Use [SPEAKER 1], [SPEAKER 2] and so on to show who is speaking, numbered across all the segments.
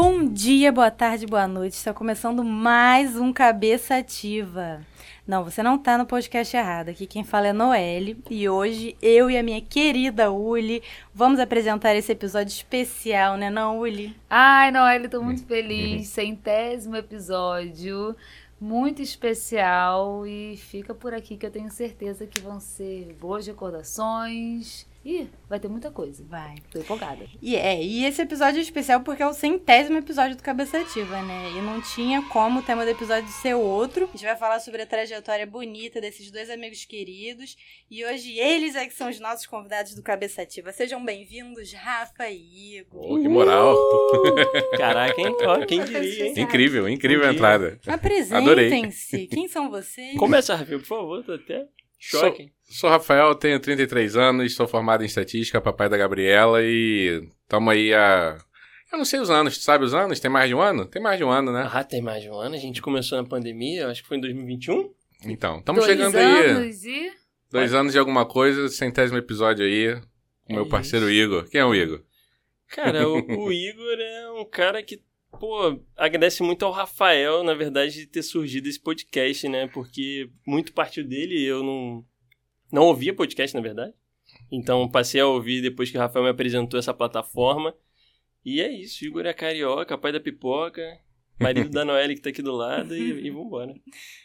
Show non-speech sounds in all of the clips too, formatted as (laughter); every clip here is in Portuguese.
[SPEAKER 1] Bom dia, boa tarde, boa noite. Está começando mais um Cabeça Ativa. Não, você não está no podcast errado. Aqui quem fala é Noelle. E hoje eu e a minha querida Uli vamos apresentar esse episódio especial, né, não, Uli?
[SPEAKER 2] Ai, Noelle, tô muito feliz. Centésimo episódio. Muito especial. E fica por aqui que eu tenho certeza que vão ser boas recordações Ih, vai ter muita coisa.
[SPEAKER 1] Vai.
[SPEAKER 2] Tô empolgada.
[SPEAKER 1] E é, e esse episódio é especial porque é o centésimo episódio do Cabeça Ativa, né? E não tinha como o tema do episódio ser outro. A gente vai falar sobre a trajetória bonita desses dois amigos queridos. E hoje eles é que são os nossos convidados do Cabeça Ativa. Sejam bem-vindos, Rafa e Igor.
[SPEAKER 3] Oh, que moral!
[SPEAKER 4] Uh! Caraca, hein? Ó, quem diria, hein?
[SPEAKER 3] Incrível, incrível a entrada.
[SPEAKER 1] Apresentem-se. Quem são vocês?
[SPEAKER 4] Começa, Rafael, por favor, tô até choque.
[SPEAKER 3] Sou, sou Rafael, tenho 33 anos, sou formado em estatística, papai da Gabriela e estamos aí a. Eu não sei os anos, tu sabe os anos? Tem mais de um ano? Tem mais de um ano, né?
[SPEAKER 4] Ah, tem mais de um ano. A gente começou na pandemia, acho que foi em 2021.
[SPEAKER 3] Então, estamos
[SPEAKER 2] Dois
[SPEAKER 3] chegando
[SPEAKER 2] anos
[SPEAKER 3] aí.
[SPEAKER 2] E...
[SPEAKER 3] Dois anos de alguma coisa, centésimo episódio aí. Com
[SPEAKER 4] É
[SPEAKER 3] meu parceiro
[SPEAKER 4] isso.
[SPEAKER 3] Igor. Quem é o Igor?
[SPEAKER 4] Cara, o, (laughs) o Igor é um cara que, pô, agradece muito ao Rafael, na verdade, de ter surgido esse podcast, né? Porque muito partiu dele, eu não, não ouvia podcast, na verdade. Então passei a ouvir depois que o Rafael me apresentou essa plataforma. E é isso, Igor é carioca, pai da pipoca, marido (laughs) da Noelle que tá aqui do lado e, e vambora.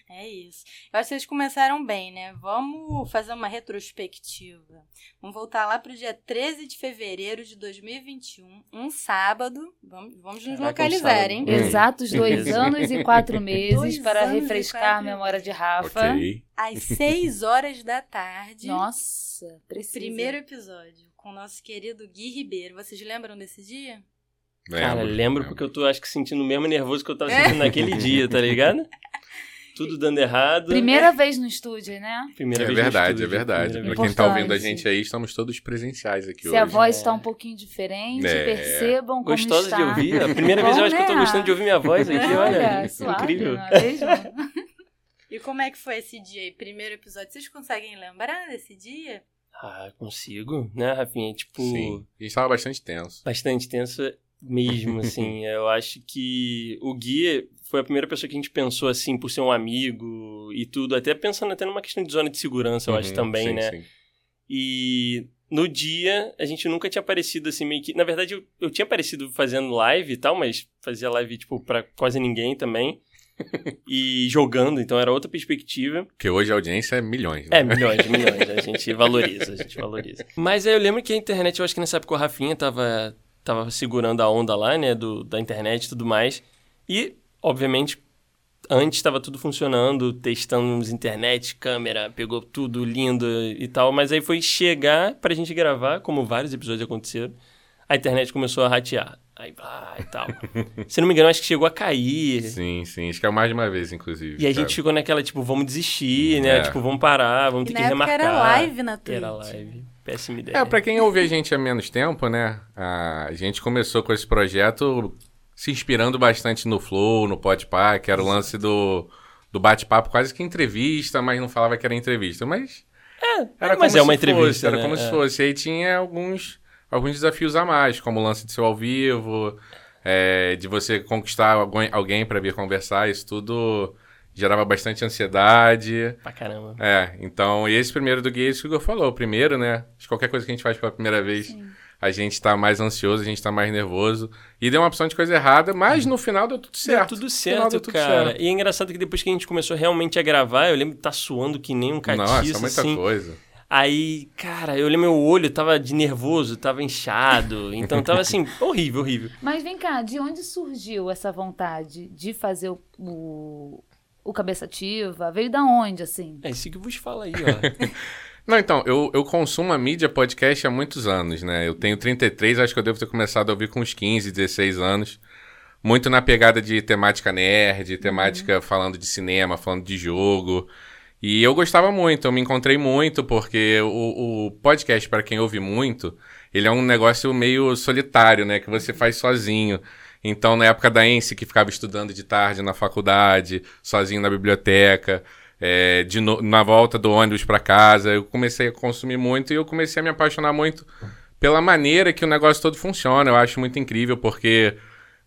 [SPEAKER 1] É isso. Eu acho que vocês começaram bem, né? Vamos fazer uma retrospectiva. Vamos voltar lá pro dia 13 de fevereiro de 2021, um sábado. Vamos, vamos nos
[SPEAKER 4] Caraca,
[SPEAKER 1] localizar, hein?
[SPEAKER 3] Hum.
[SPEAKER 2] Exatos (laughs) dois anos e quatro meses
[SPEAKER 1] Dois
[SPEAKER 2] para refrescar
[SPEAKER 1] quatro
[SPEAKER 2] a memória de Rafa.
[SPEAKER 3] Ok.
[SPEAKER 1] Às (laughs) 6 horas da tarde.
[SPEAKER 2] Nossa, precisa.
[SPEAKER 1] Primeiro episódio com o nosso querido Gui Ribeiro. Vocês lembram desse dia?
[SPEAKER 4] Cara,
[SPEAKER 3] Lembro,
[SPEAKER 4] lembro porque eu tô, acho que, sentindo o mesmo nervoso que eu tava sentindo naquele (laughs) dia, tá ligado? Tudo dando errado.
[SPEAKER 2] Primeira vez no estúdio, né?
[SPEAKER 4] Primeira
[SPEAKER 3] É
[SPEAKER 4] vez no
[SPEAKER 3] verdade, é
[SPEAKER 4] estúdio,
[SPEAKER 3] verdade.
[SPEAKER 4] primeira
[SPEAKER 3] Pra
[SPEAKER 4] vez.
[SPEAKER 3] quem tá ouvindo a gente aí, estamos todos presenciais aqui
[SPEAKER 2] Se
[SPEAKER 3] hoje.
[SPEAKER 2] a voz
[SPEAKER 4] É.
[SPEAKER 2] está um pouquinho diferente,
[SPEAKER 3] É.
[SPEAKER 2] percebam como
[SPEAKER 4] Gostosa
[SPEAKER 2] está.
[SPEAKER 4] de ouvir. A primeira vez eu acho que eu tô
[SPEAKER 2] Bom, né?
[SPEAKER 4] gostando de ouvir minha voz aqui, olha.
[SPEAKER 2] suave,
[SPEAKER 4] incrível.
[SPEAKER 2] é? (laughs)
[SPEAKER 1] E como é que foi esse dia aí? Primeiro episódio. Vocês conseguem lembrar desse dia?
[SPEAKER 4] Ah, consigo, né, Rafinha? Tipo,
[SPEAKER 3] Sim. A gente tava bastante tenso.
[SPEAKER 4] bastante tenso mesmo, (laughs) assim. eu acho que o Gui foi a primeira pessoa que a gente pensou, assim, por ser um amigo e tudo. Até pensando até numa questão de zona de segurança, eu acho
[SPEAKER 3] Uhum,
[SPEAKER 4] também,
[SPEAKER 3] sim,
[SPEAKER 4] né?
[SPEAKER 3] sim.
[SPEAKER 4] E no dia, a gente nunca tinha aparecido assim meio que. Na verdade, eu, eu tinha aparecido fazendo live e tal, mas fazia live, tipo, pra quase ninguém também. (laughs) e jogando, então era outra perspectiva.
[SPEAKER 3] Porque hoje a audiência é milhões. Né?
[SPEAKER 4] É, milhões, milhões. A gente valoriza, a gente valoriza. (laughs) Mas aí eu lembro que a internet, eu acho que nessa época o Rafinha tava, tava segurando a onda lá, né, do, da internet e tudo mais. E, obviamente, antes estava tudo funcionando, testamos internet, câmera, pegou tudo lindo e tal. Mas aí foi chegar pra gente gravar, como vários episódios aconteceram. A internet começou a ratear. Aí, ah, e tal. (laughs) Se não me engano, acho que chegou a cair.
[SPEAKER 3] Sim, sim. Acho que é mais de uma vez, inclusive.
[SPEAKER 4] E a
[SPEAKER 3] cara.
[SPEAKER 4] gente ficou naquela, tipo, vamos desistir, né?
[SPEAKER 3] É.
[SPEAKER 4] Tipo, vamos parar, vamos
[SPEAKER 1] E
[SPEAKER 4] ter
[SPEAKER 1] na
[SPEAKER 4] que
[SPEAKER 1] época
[SPEAKER 4] remarcar.
[SPEAKER 1] era live na Twitch.
[SPEAKER 4] Era live. Péssima ideia.
[SPEAKER 3] É, pra quem ouve a gente há menos tempo, né? A gente começou com esse projeto se inspirando bastante no Flow, no Podpah, que era o lance do, do bate-papo, quase que entrevista, mas não falava que era entrevista. Mas era
[SPEAKER 4] mas
[SPEAKER 3] como
[SPEAKER 4] é uma
[SPEAKER 3] se fosse,
[SPEAKER 4] entrevista,
[SPEAKER 3] era
[SPEAKER 4] né?
[SPEAKER 3] como
[SPEAKER 4] É.
[SPEAKER 3] se fosse. E aí tinha alguns, alguns desafios a mais, como o lance de ser ao vivo, é, de você conquistar alguém, alguém para vir conversar, isso tudo gerava bastante ansiedade.
[SPEAKER 4] Pra caramba.
[SPEAKER 3] É, então, e esse primeiro do Gay, isso que o Igor falou, o primeiro, né? Que qualquer coisa que a gente faz pela primeira vez, a gente tá mais ansioso, a gente tá mais nervoso. E deu uma opção de coisa errada, mas no final deu tudo certo.
[SPEAKER 4] Deu tudo certo,
[SPEAKER 3] deu tudo
[SPEAKER 4] cara.
[SPEAKER 3] certo.
[SPEAKER 4] E é engraçado que depois que a gente começou realmente a gravar, eu lembro que tá suando que nem um catiço,
[SPEAKER 3] Nossa, é muita
[SPEAKER 4] assim.
[SPEAKER 3] coisa.
[SPEAKER 4] Aí, cara, eu lembro meu olho tava de nervoso, tava inchado. Então tava assim, (laughs) horrível, horrível.
[SPEAKER 2] Mas vem cá, de onde surgiu essa vontade de fazer o, o, Cabeça Ativa? Veio da onde, assim?
[SPEAKER 4] É isso que eu vos falo aí, ó. (laughs)
[SPEAKER 3] Não, então, eu, eu consumo a mídia podcast há muitos anos, né? Eu tenho 33, acho que eu devo ter começado a ouvir com uns 15, 16 anos. Muito na pegada de temática nerd, temática falando de cinema, falando de jogo. E eu gostava muito, eu me encontrei muito, porque o, o podcast, para quem ouve muito, ele é um negócio meio solitário, né? Que você faz sozinho. Então, na época da ENSE, que ficava estudando de tarde na faculdade, sozinho na biblioteca, é, de no- na volta do ônibus para casa, eu comecei a consumir muito e eu comecei a me apaixonar muito pela maneira que o negócio todo funciona. Eu acho muito incrível, porque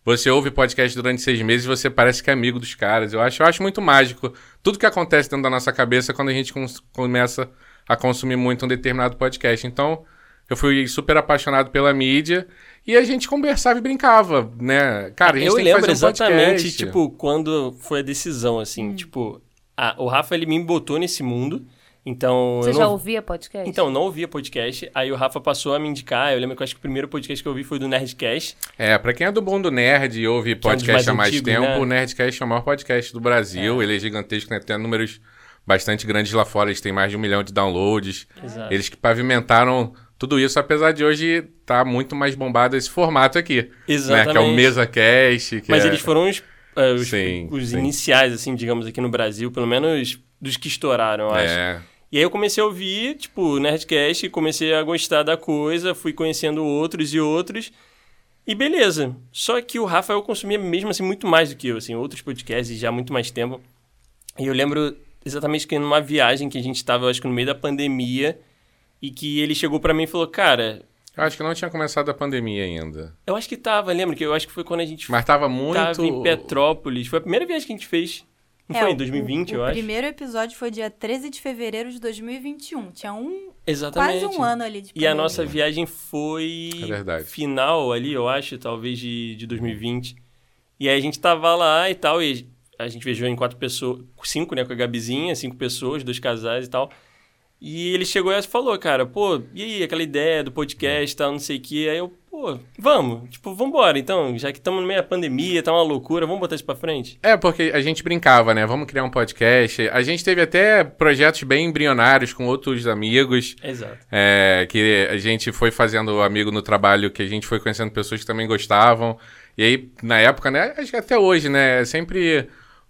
[SPEAKER 3] Você ouve podcast durante seis meses e você parece que é amigo dos caras. Eu acho, eu acho muito mágico. Tudo que acontece dentro da nossa cabeça quando a gente começa a consumir muito um determinado podcast. Então, eu fui super apaixonado pela mídia e a gente conversava e brincava, né? Cara, a gente
[SPEAKER 4] eu
[SPEAKER 3] tem que
[SPEAKER 4] lembro
[SPEAKER 3] fazer um
[SPEAKER 4] exatamente,
[SPEAKER 3] podcast. Hum.
[SPEAKER 4] tipo, quando foi a decisão, assim, tipo, a- o Rafa, ele me botou nesse mundo, então...
[SPEAKER 2] Você
[SPEAKER 4] eu
[SPEAKER 2] já
[SPEAKER 4] não...
[SPEAKER 2] ouvia podcast?
[SPEAKER 4] Então, eu não ouvia podcast, aí o Rafa passou a me indicar, eu lembro que eu acho que o primeiro podcast que eu ouvi foi do Nerdcast,
[SPEAKER 3] É, pra quem é do mundo nerd e ouve
[SPEAKER 4] é um
[SPEAKER 3] podcast há mais
[SPEAKER 4] antigos,
[SPEAKER 3] tempo,
[SPEAKER 4] né?
[SPEAKER 3] o Nerdcast é o maior podcast do Brasil. Ele é gigantesco, né? Tem números bastante grandes lá fora. Eles têm mais de um milhão de downloads.
[SPEAKER 4] Exato.
[SPEAKER 3] Eles que pavimentaram tudo isso, apesar de hoje tá muito mais bombado esse formato aqui. Né?
[SPEAKER 4] Exatamente.
[SPEAKER 3] Que é o MesaCast. Que
[SPEAKER 4] Mas
[SPEAKER 3] é...
[SPEAKER 4] eles foram os, eh, os,
[SPEAKER 3] Sim,
[SPEAKER 4] os
[SPEAKER 3] sim.
[SPEAKER 4] iniciais, assim, digamos, aqui no Brasil, pelo menos dos que estouraram, eu acho.
[SPEAKER 3] É,
[SPEAKER 4] E aí eu comecei a ouvir, tipo, Nerdcast, comecei a gostar da coisa, fui conhecendo outros e outros. E beleza. Só que o Rafael consumia mesmo assim muito mais do que eu, assim, outros podcasts já há muito mais tempo. E eu lembro exatamente que numa viagem que a gente estava, eu acho que no meio da pandemia, e que ele chegou pra mim e falou: "Cara,
[SPEAKER 3] eu acho que não tinha começado a pandemia ainda.
[SPEAKER 4] eu acho que tava, lembra que eu acho que foi quando a gente
[SPEAKER 3] Mas tava muito.
[SPEAKER 4] tava em Petrópolis. Foi a primeira viagem que a gente fez. Não
[SPEAKER 1] É,
[SPEAKER 4] foi
[SPEAKER 1] o-
[SPEAKER 4] em 2020,
[SPEAKER 1] o,
[SPEAKER 4] eu
[SPEAKER 1] o
[SPEAKER 4] acho.
[SPEAKER 1] primeiro episódio foi dia 13 de fevereiro de 2021. Tinha um,
[SPEAKER 4] Exatamente.
[SPEAKER 1] quase um ano ali de
[SPEAKER 4] E a
[SPEAKER 1] pandemia.
[SPEAKER 4] nossa viagem foi
[SPEAKER 3] É verdade.
[SPEAKER 4] final ali, eu acho, talvez de, de 2020. E aí a gente tava lá e tal, e a gente viajou em quatro pessoas, cinco, né, com a Gabizinha, cinco pessoas, dois casais e tal. E ele chegou e falou, cara, pô, e aí, aquela ideia do podcast tal, não sei o que. Aí eu, pô, vamos, tipo, vambora, então, já que estamos no meio da pandemia, tá uma loucura, vamos botar isso pra frente?
[SPEAKER 3] É, porque a gente brincava, né? Vamos criar um podcast. A gente teve até projetos bem embrionários com outros amigos.
[SPEAKER 4] Exato.
[SPEAKER 3] É, que a gente foi fazendo amigo no trabalho, que a gente foi conhecendo pessoas que também gostavam. E aí, na época, né? Acho que até hoje, né? É sempre.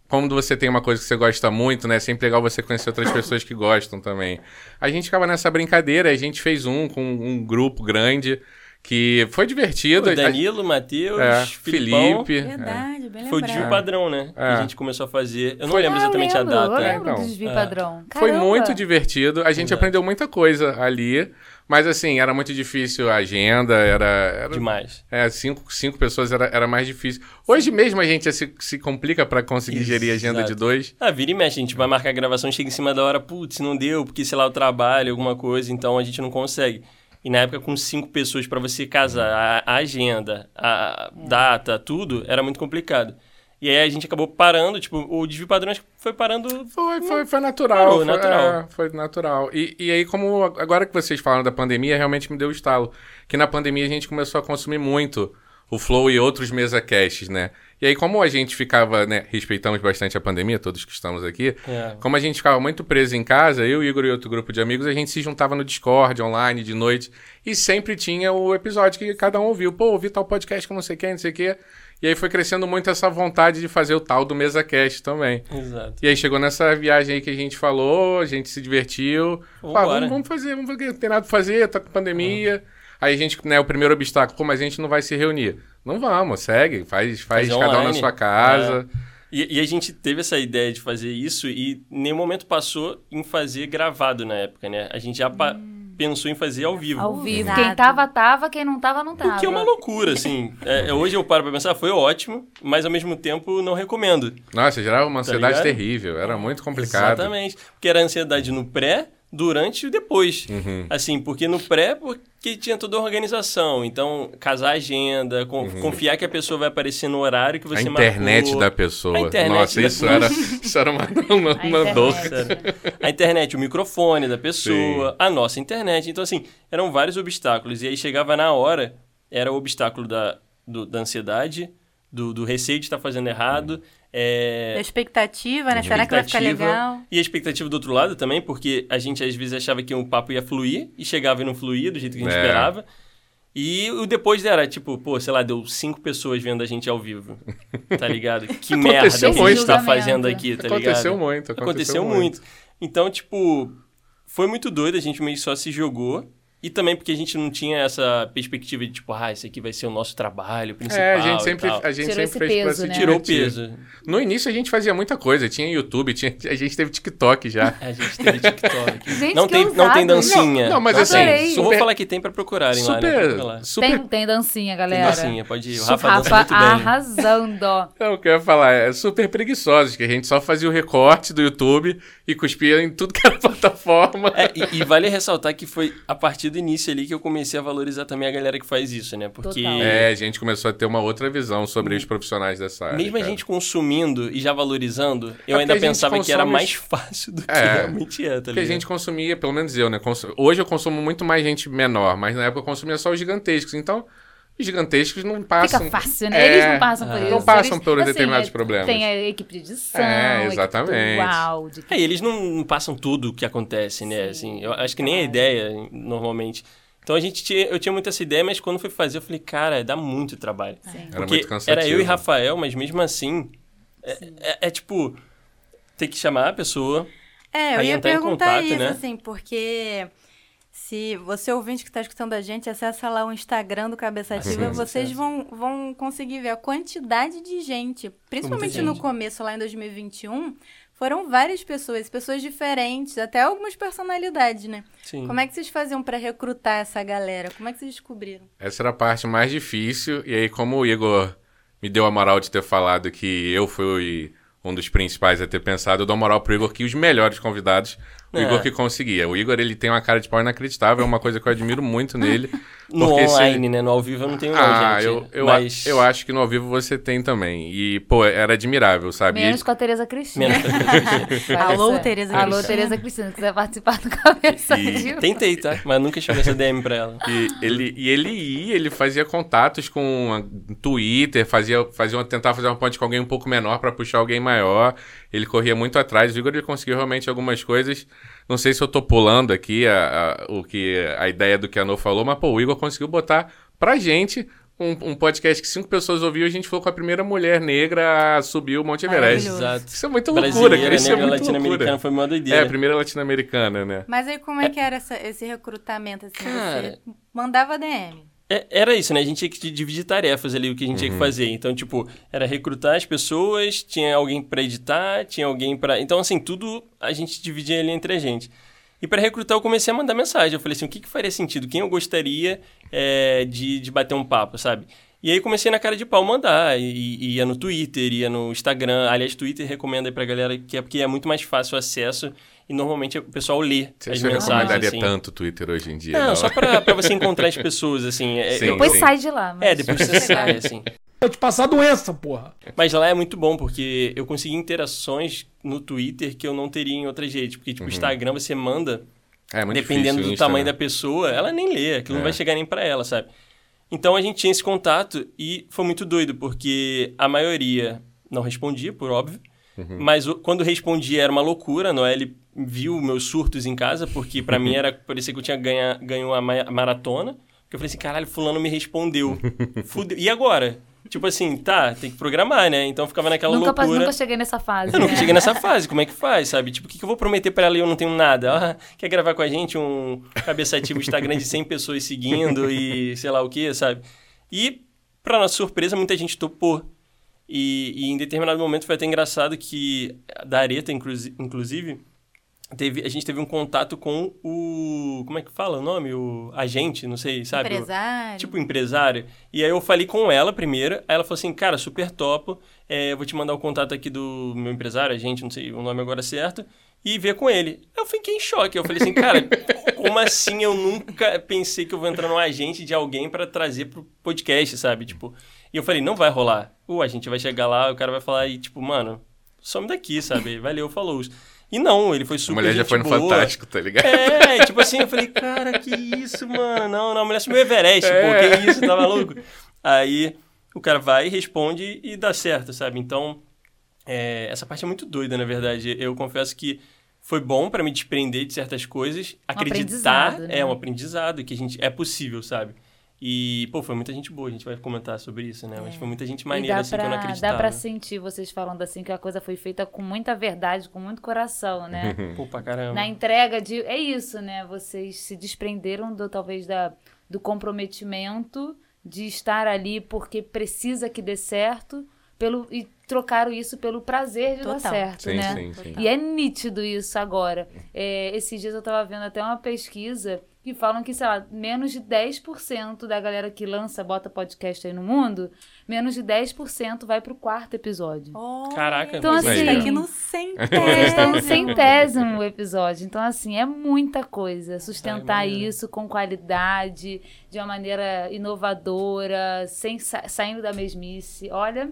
[SPEAKER 3] Quando você tem uma coisa que você gosta muito, né? É sempre legal você conhecer outras pessoas que gostam também. A gente ficava nessa brincadeira, a gente fez um com um grupo grande que foi divertido.
[SPEAKER 4] O Danilo, Matheus,
[SPEAKER 3] É,
[SPEAKER 4] Filipão,
[SPEAKER 3] Felipe. é.
[SPEAKER 1] Verdade, bem
[SPEAKER 4] Foi o desvio padrão, né? Que
[SPEAKER 3] É.
[SPEAKER 4] a gente começou a fazer. Eu não
[SPEAKER 3] Foi-
[SPEAKER 4] lembro
[SPEAKER 2] Ah, eu
[SPEAKER 4] exatamente
[SPEAKER 2] lembro,
[SPEAKER 4] a data.
[SPEAKER 2] Eu
[SPEAKER 3] É,
[SPEAKER 2] lembro
[SPEAKER 3] então.
[SPEAKER 2] do desvio
[SPEAKER 4] É.
[SPEAKER 2] padrão.
[SPEAKER 3] Foi
[SPEAKER 2] Caramba.
[SPEAKER 3] muito divertido. A gente
[SPEAKER 4] Exato.
[SPEAKER 3] aprendeu muita coisa ali. Mas assim, era muito difícil a agenda, era. era
[SPEAKER 4] Demais.
[SPEAKER 3] É, cinco, cinco pessoas era, era mais difícil. Hoje mesmo a gente se, se complica pra conseguir gerir a agenda
[SPEAKER 4] Exato.
[SPEAKER 3] de dois.
[SPEAKER 4] Ah, vira e mexe, a gente vai marcar a gravação, chega em cima da hora, putz, não deu, porque sei lá, o trabalho, alguma coisa, então a gente não consegue. E na época, com cinco pessoas pra você casar, a, a agenda, a data, tudo, era muito complicado. E aí a gente acabou parando, tipo, o desvio padrão que foi parando.
[SPEAKER 3] Foi, foi, foi natural.
[SPEAKER 4] Parou,
[SPEAKER 3] foi,
[SPEAKER 4] natural.
[SPEAKER 3] é, foi natural. E, e aí, como agora que vocês falaram da pandemia, realmente me deu o estalo. Que na pandemia a gente começou a consumir muito o Flow e outros mesa casts, né? E aí, como a gente ficava, né? Respeitamos bastante a pandemia, todos que estamos aqui.
[SPEAKER 4] É.
[SPEAKER 3] Como a gente ficava muito preso em casa, eu, Igor e outro grupo de amigos, a gente se juntava no Discord, online, de noite, e sempre tinha o episódio que cada um ouviu. Pô, ouvi tal podcast com não sei quem, não sei o quê. E aí foi crescendo muito essa vontade de fazer o tal do MesaCast também.
[SPEAKER 4] Exato.
[SPEAKER 3] E aí chegou nessa viagem aí que a gente falou, a gente se divertiu.
[SPEAKER 4] Vambora.
[SPEAKER 3] Ah, vamos, vamos fazer, vamos não tem nada pra fazer, tá com pandemia. Aí a gente, né, o primeiro obstáculo, pô, mas a gente não vai se reunir. Não vamos, segue, faz, faz
[SPEAKER 4] Fazer
[SPEAKER 3] cada um na sua casa.
[SPEAKER 4] E, e a gente teve essa ideia de fazer isso e nenhum momento passou em fazer gravado na época, né? A gente já pa- pensou em fazer ao vivo.
[SPEAKER 2] Ao vivo. Quem tava, tava. Quem não tava, não tava.
[SPEAKER 4] O que é uma loucura, assim. É, é, hoje eu paro pra pensar, foi ótimo, mas ao mesmo tempo não recomendo.
[SPEAKER 3] Nossa, gerava uma ansiedade
[SPEAKER 4] ligado?
[SPEAKER 3] terrível, era muito complicado.
[SPEAKER 4] Exatamente. Porque era ansiedade no pré, durante e depois.
[SPEAKER 3] Uhum.
[SPEAKER 4] Assim, porque no pré, porque tinha toda a organização. Então, casar a agenda, con- confiar que a pessoa vai aparecer no horário que
[SPEAKER 3] Uhum. A
[SPEAKER 4] você
[SPEAKER 3] internet
[SPEAKER 4] marcou.
[SPEAKER 3] da pessoa.
[SPEAKER 4] A internet
[SPEAKER 3] Nossa,
[SPEAKER 4] da-
[SPEAKER 3] isso era, (laughs) isso era uma, uma,
[SPEAKER 2] A
[SPEAKER 3] uma dor.
[SPEAKER 2] internet.
[SPEAKER 4] A internet, o microfone da pessoa, a nossa internet. Então, assim, eram vários obstáculos. E aí chegava na hora, era o obstáculo da, do- da ansiedade, do, do receio de estar fazendo errado. É,
[SPEAKER 1] Da expectativa, né? Será que vai ficar legal?
[SPEAKER 4] E a expectativa do outro lado também, porque a gente às vezes achava que o papo ia fluir e chegava e não fluía do jeito que a gente
[SPEAKER 3] É.
[SPEAKER 4] esperava. E o depois era tipo, pô, sei lá, deu cinco pessoas vendo a gente ao vivo. Tá ligado? (laughs) Que merda que a gente
[SPEAKER 2] muito.
[SPEAKER 4] tá fazendo aqui, tá ligado?
[SPEAKER 3] Aconteceu muito, aconteceu,
[SPEAKER 4] Aconteceu muito. Então, tipo, foi muito doido, a gente meio que só se jogou. E também porque a gente não tinha essa perspectiva de, tipo, ah, esse aqui vai ser o nosso trabalho principal.
[SPEAKER 3] É, a gente sempre, a gente
[SPEAKER 2] Tirou
[SPEAKER 3] sempre
[SPEAKER 2] esse
[SPEAKER 3] fez pra
[SPEAKER 2] peso,
[SPEAKER 3] se
[SPEAKER 2] né?
[SPEAKER 4] Tirou o peso.
[SPEAKER 3] No início a gente fazia muita coisa, tinha YouTube, tinha, a gente teve TikTok já. (laughs)
[SPEAKER 4] A gente teve TikTok. (laughs)
[SPEAKER 2] Gente,
[SPEAKER 4] não,
[SPEAKER 2] que
[SPEAKER 4] tem, não tem dancinha.
[SPEAKER 3] Não, não, mas assim.
[SPEAKER 4] Só vou
[SPEAKER 3] super,
[SPEAKER 4] falar que tem pra procurarem lá, né?
[SPEAKER 3] Super, super
[SPEAKER 2] Tem, tem dancinha,
[SPEAKER 4] Tem
[SPEAKER 2] galera.
[SPEAKER 4] dancinha, pode ir. O
[SPEAKER 2] Rafa,
[SPEAKER 4] Rafa dança muito bem.
[SPEAKER 2] arrasando. (laughs)
[SPEAKER 3] Não, o que eu ia falar é super preguiçosos, que a gente só fazia o recorte do YouTube e cuspia em tudo que era plataforma.
[SPEAKER 4] É, e, e vale ressaltar que foi a partir do início ali que eu comecei a valorizar também a galera que faz isso, né? Porque
[SPEAKER 2] Total.
[SPEAKER 3] É, a gente começou a ter uma outra visão sobre os profissionais dessa área.
[SPEAKER 4] mesmo a
[SPEAKER 3] cara.
[SPEAKER 4] gente consumindo e já valorizando, eu
[SPEAKER 3] É
[SPEAKER 4] ainda
[SPEAKER 3] a
[SPEAKER 4] pensava que era
[SPEAKER 3] consome-
[SPEAKER 4] mais fácil do que
[SPEAKER 3] É,
[SPEAKER 4] realmente é, tá
[SPEAKER 3] Porque a
[SPEAKER 4] ligado?
[SPEAKER 3] gente consumia, pelo menos eu, né? Hoje eu consumo muito mais gente menor, mas na época eu consumia só os gigantescos. Então, os gigantescos não passam.
[SPEAKER 2] Fica fácil, né?
[SPEAKER 3] É,
[SPEAKER 2] Eles não passam por isso.
[SPEAKER 3] Não passam por
[SPEAKER 2] assim,
[SPEAKER 3] determinados
[SPEAKER 2] é-
[SPEAKER 3] problemas.
[SPEAKER 2] Tem a equipe de edição,
[SPEAKER 3] É,
[SPEAKER 2] a equipe
[SPEAKER 3] exatamente.
[SPEAKER 2] do áudio.
[SPEAKER 4] É, eles não, passam tudo o que acontece, né? Assim, eu acho que nem a ideia, normalmente. Então a gente tinha, eu tinha muito essa ideia, mas quando fui fazer, eu falei, cara, dá muito trabalho.
[SPEAKER 2] Sim.
[SPEAKER 3] Era muito cansativo.
[SPEAKER 4] era eu e Rafael, mas mesmo assim, é, é- é tipo, tem que chamar a pessoa.
[SPEAKER 1] É, eu ia perguntar
[SPEAKER 4] contato,
[SPEAKER 1] isso,
[SPEAKER 4] né?
[SPEAKER 1] assim, porque se você ouvinte que está escutando a gente, acessa lá o Instagram do Cabeça Ativa, vocês vão, vão conseguir ver a quantidade de gente, principalmente
[SPEAKER 4] gente.
[SPEAKER 1] no começo, lá em 2021, foram várias pessoas, pessoas diferentes, até algumas personalidades, né?
[SPEAKER 4] Sim.
[SPEAKER 1] Como é que vocês faziam para recrutar essa galera? Como é que vocês descobriram?
[SPEAKER 3] Essa era a parte mais difícil. E aí, como o Igor me deu a moral de ter falado que eu fui um dos principais a ter pensado, eu dou moral pro Igor que os melhores convidados, o
[SPEAKER 4] É.
[SPEAKER 3] Igor que conseguia. O Igor, ele tem uma cara de pau inacreditável, é uma coisa que eu admiro muito nele. (laughs)
[SPEAKER 4] No
[SPEAKER 3] porque se-
[SPEAKER 4] online, né? No ao vivo eu não tenho, não,
[SPEAKER 3] Ah,
[SPEAKER 4] gente.
[SPEAKER 3] eu, eu,
[SPEAKER 4] mas...
[SPEAKER 3] eu acho que no ao vivo você tem também. E, pô, era admirável, sabe?
[SPEAKER 2] Menos
[SPEAKER 3] E-
[SPEAKER 2] com a Tereza Cristina.
[SPEAKER 4] Menos com a Tereza (laughs)
[SPEAKER 1] Alô, Tereza
[SPEAKER 2] Alô,
[SPEAKER 1] Cristina.
[SPEAKER 2] Tereza Cristina, se quiser participar do Cabeça
[SPEAKER 3] E-
[SPEAKER 2] Ativa.
[SPEAKER 4] Tentei, tá? Mas nunca chegou essa DM pra ela.
[SPEAKER 3] E ele, e ele ia, ele fazia contatos com a- Twitter, fazia, fazia uma, tentava fazer uma ponte com alguém um pouco menor pra puxar alguém maior. Ele corria muito atrás. O Igor ele conseguiu realmente algumas coisas. Não sei se eu tô pulando aqui a, a- o que, a ideia do que a No falou, mas pô, o Igor conseguiu botar pra gente um, um podcast que cinco pessoas ouviram. A gente foi com a primeira mulher negra a subir o Monte Everest.
[SPEAKER 4] Exato.
[SPEAKER 3] Isso é muita loucura, cara. Isso é muito
[SPEAKER 4] latino-americana
[SPEAKER 3] loucura.
[SPEAKER 4] foi uma
[SPEAKER 3] É,
[SPEAKER 4] doideira.
[SPEAKER 3] a primeira latino-americana, né?
[SPEAKER 1] Mas aí como é que era essa- esse recrutamento, assim?
[SPEAKER 4] Cara-
[SPEAKER 1] Você mandava DM.
[SPEAKER 4] É, era isso, né? A gente tinha que dividir tarefas ali, o que a gente tinha que fazer. Então, tipo, era recrutar as pessoas, tinha alguém pra editar, tinha alguém pra. Então, assim, tudo a gente dividia ali entre a gente. E pra recrutar, eu comecei a mandar mensagem. Eu falei assim: o que, que faria sentido? Quem eu gostaria é, de, de bater um papo, sabe? E aí comecei na cara de pau mandar. E, e ia no Twitter, ia no Instagram. Aliás, Twitter recomendo aí pra galera que é porque é muito mais fácil o acesso e normalmente o pessoal lê
[SPEAKER 3] Você,
[SPEAKER 4] as
[SPEAKER 3] você
[SPEAKER 4] mensagens.
[SPEAKER 3] recomendaria
[SPEAKER 4] assim.
[SPEAKER 3] tanto o Twitter hoje em dia?
[SPEAKER 4] Não, só pra, pra você (laughs) encontrar as pessoas, assim. É,
[SPEAKER 3] Sim.
[SPEAKER 4] eu-
[SPEAKER 2] Depois
[SPEAKER 3] sim.
[SPEAKER 2] sai de lá. mas-
[SPEAKER 4] é, depois você (laughs) sai, assim.
[SPEAKER 5] Vai te passar doença, porra.
[SPEAKER 4] Mas lá é muito bom, porque eu consegui interações no Twitter que eu não teria em outras redes. Porque, tipo, o Instagram você manda,
[SPEAKER 3] É muito
[SPEAKER 4] dependendo do tamanho
[SPEAKER 3] né?
[SPEAKER 4] da pessoa, ela nem lê, aquilo
[SPEAKER 3] É.
[SPEAKER 4] não vai chegar nem pra ela, sabe? Então a gente tinha esse contato e foi muito doido, porque a maioria não respondia, por óbvio.
[SPEAKER 3] Uhum.
[SPEAKER 4] Mas quando respondia era uma loucura, a Noelle viu meus surtos em casa, porque pra mim era parecia que eu tinha ganha, ganho uma ma- maratona. Porque eu falei assim, caralho, fulano me respondeu. (laughs) Fudeu. E agora? Tipo assim, tá, tem que programar, né? Então eu ficava naquela
[SPEAKER 2] Nunca,
[SPEAKER 4] loucura.
[SPEAKER 2] nunca cheguei nessa fase.
[SPEAKER 4] Eu nunca
[SPEAKER 2] né?
[SPEAKER 4] cheguei nessa fase, como é que faz, sabe? Tipo, o que, que eu vou prometer pra ela e eu não tenho nada? Ela quer gravar com a gente um cabeçativo Instagram de 100 pessoas seguindo e sei lá o que, sabe? E, pra nossa surpresa, muita gente topou. E, e em determinado momento foi até engraçado que, da Areta, inclusi- inclusive, teve, a gente teve um contato com o... Como é que fala o nome? O agente, não sei, sabe? O-
[SPEAKER 1] Empresário.
[SPEAKER 4] tipo empresário. E aí eu falei com ela primeiro, aí ela falou assim, cara, super topo, é, eu vou te mandar o contato aqui do meu empresário, a gente, não sei o nome agora certo, e ver com ele. Eu fiquei em choque, eu falei assim, cara, (laughs) como assim eu nunca pensei que eu vou entrar num agente de alguém pra trazer pro podcast, sabe? Tipo, e eu falei, não vai rolar. O agente vai chegar lá, o cara vai falar e tipo, mano, some daqui, sabe? Valeu, falou. E não, ele foi
[SPEAKER 3] A
[SPEAKER 4] super
[SPEAKER 3] mulher já foi no
[SPEAKER 4] boa.
[SPEAKER 3] Fantástico, tá ligado?
[SPEAKER 4] É, tipo assim, eu falei, cara, que isso, mano? Não, não, a mulher subiu o Everest,
[SPEAKER 3] É.
[SPEAKER 4] pô, que isso, tá maluco? Aí o cara vai, responde e dá certo, sabe? Então, é, essa parte é muito doida, na verdade. Eu confesso que foi bom pra me desprender de certas coisas, acreditar
[SPEAKER 2] aprendizado, né?
[SPEAKER 4] é um aprendizado que a gente é possível, sabe? E, pô, foi muita gente boa, a gente vai comentar sobre isso, né? Mas foi muita gente maneira, assim, que eu não
[SPEAKER 2] pra,
[SPEAKER 4] acreditava.
[SPEAKER 2] dá pra sentir vocês falando assim que a coisa foi feita com muita verdade, com muito coração, né? (laughs)
[SPEAKER 4] Pô, pra caramba.
[SPEAKER 2] Na entrega de. É isso, né? Vocês se desprenderam do talvez da, do comprometimento de estar ali porque precisa que dê certo pelo, e trocaram isso pelo prazer de dar
[SPEAKER 1] Total.
[SPEAKER 2] certo,
[SPEAKER 3] Sim,
[SPEAKER 2] né?
[SPEAKER 3] sim, sim.
[SPEAKER 2] E é nítido isso agora. É, esses dias eu tava vendo até uma pesquisa que falam que, sei lá, menos de 10% da galera que lança, bota podcast aí no mundo, menos de 10% vai pro quarto episódio.
[SPEAKER 1] Olha,
[SPEAKER 4] Caraca,
[SPEAKER 2] Então, assim,
[SPEAKER 1] tá aqui no
[SPEAKER 2] estão no
[SPEAKER 1] centésimo.
[SPEAKER 2] centésimo episódio. Então, assim, é muita coisa. Sustentar
[SPEAKER 4] Ai,
[SPEAKER 2] isso com qualidade, de uma maneira inovadora, sem sa- saindo da mesmice. Olha,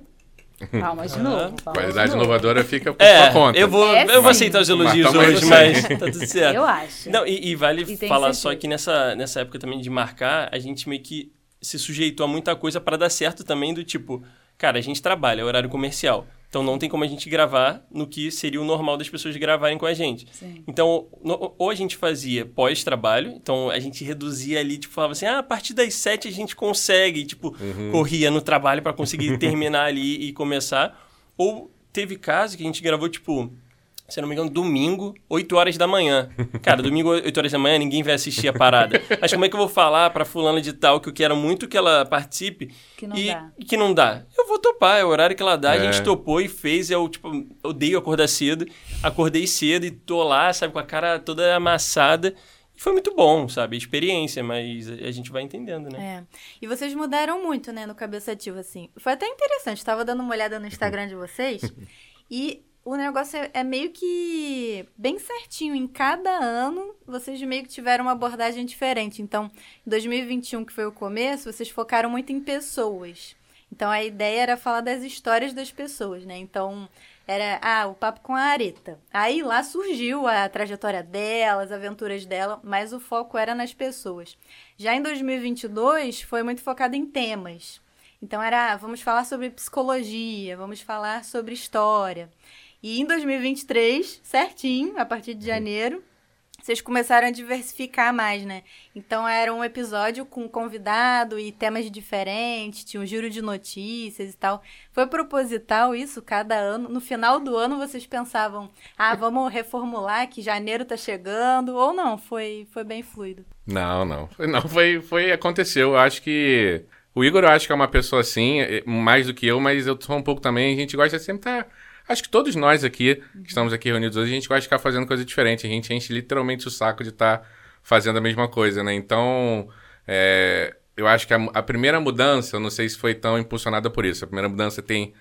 [SPEAKER 2] palmas de novo. palmas de
[SPEAKER 3] Qualidade
[SPEAKER 2] novo.
[SPEAKER 3] inovadora fica por
[SPEAKER 4] É,
[SPEAKER 3] sua conta.
[SPEAKER 4] eu vou,
[SPEAKER 2] É,
[SPEAKER 4] eu vou aceitar os elogios
[SPEAKER 3] Mas
[SPEAKER 4] hoje, mas tá tudo certo.
[SPEAKER 2] Eu acho.
[SPEAKER 4] Não, e, e vale
[SPEAKER 2] E tem
[SPEAKER 4] falar só que nessa, nessa época também de marcar, a gente meio que se sujeitou a muita coisa pra dar certo também do tipo, cara, a gente trabalha, é horário comercial. Então não tem como a gente gravar no que seria o normal das pessoas gravarem com a gente.
[SPEAKER 2] Sim.
[SPEAKER 4] Então, no- ou a gente fazia pós-trabalho, então a gente reduzia ali, tipo, falava assim, ah, a partir das sete a gente consegue, e, tipo, corria no trabalho pra conseguir (laughs) terminar ali e começar. Ou teve caso que a gente gravou, tipo, se eu não me engano, domingo, 8 horas da manhã. Cara, domingo, 8 horas da manhã, ninguém vai assistir a parada. Mas como é que eu vou falar pra fulana de tal que eu quero muito que ela participe
[SPEAKER 2] Que não
[SPEAKER 4] e,
[SPEAKER 2] dá.
[SPEAKER 4] e que não dá? Eu vou topar, é o horário que ela dá, a
[SPEAKER 3] É.
[SPEAKER 4] gente topou e fez. Eu, tipo, odeio acordar cedo. Acordei cedo e tô lá, sabe, com a cara toda amassada. E foi muito bom, sabe? Experiência, mas a gente vai entendendo, né?
[SPEAKER 1] É. E vocês mudaram muito, né, no Cabeça Ativa, assim. Foi até interessante. Tava dando uma olhada no Instagram de vocês. (laughs) e o negócio é, é meio que bem certinho. Em cada ano, vocês meio que tiveram uma abordagem diferente. Então, em 2021, que foi o começo, vocês focaram muito em pessoas. Então, a ideia era falar das histórias das pessoas, né? Então, era, ah, o papo com a Areta. Aí lá surgiu a trajetória dela, as aventuras dela, mas o foco era nas pessoas. Já em 2022, foi muito focado em temas. Então era, ah, vamos falar sobre psicologia, vamos falar sobre história. E em 2023, certinho, a partir de janeiro, vocês começaram a diversificar mais, né? Então era um episódio com convidado e temas diferentes, tinha um giro de notícias e tal. Foi proposital isso cada ano. No final do ano vocês pensavam, ah, vamos reformular que janeiro tá chegando, ou não, foi, foi bem fluido.
[SPEAKER 3] Não, não. Não, foi, foi. Aconteceu. Eu acho que. O Igor, eu acho que é uma pessoa assim, mais do que eu, mas eu sou um pouco também. A gente gosta de sempre estar. Acho que todos nós aqui, que estamos aqui reunidos hoje, a gente gosta de ficar fazendo coisa diferente. A gente enche literalmente o saco de estar fazendo a mesma coisa, né? Então, é, eu acho que a, a primeira mudança, eu não sei se foi tão impulsionada por isso. A primeira mudança tem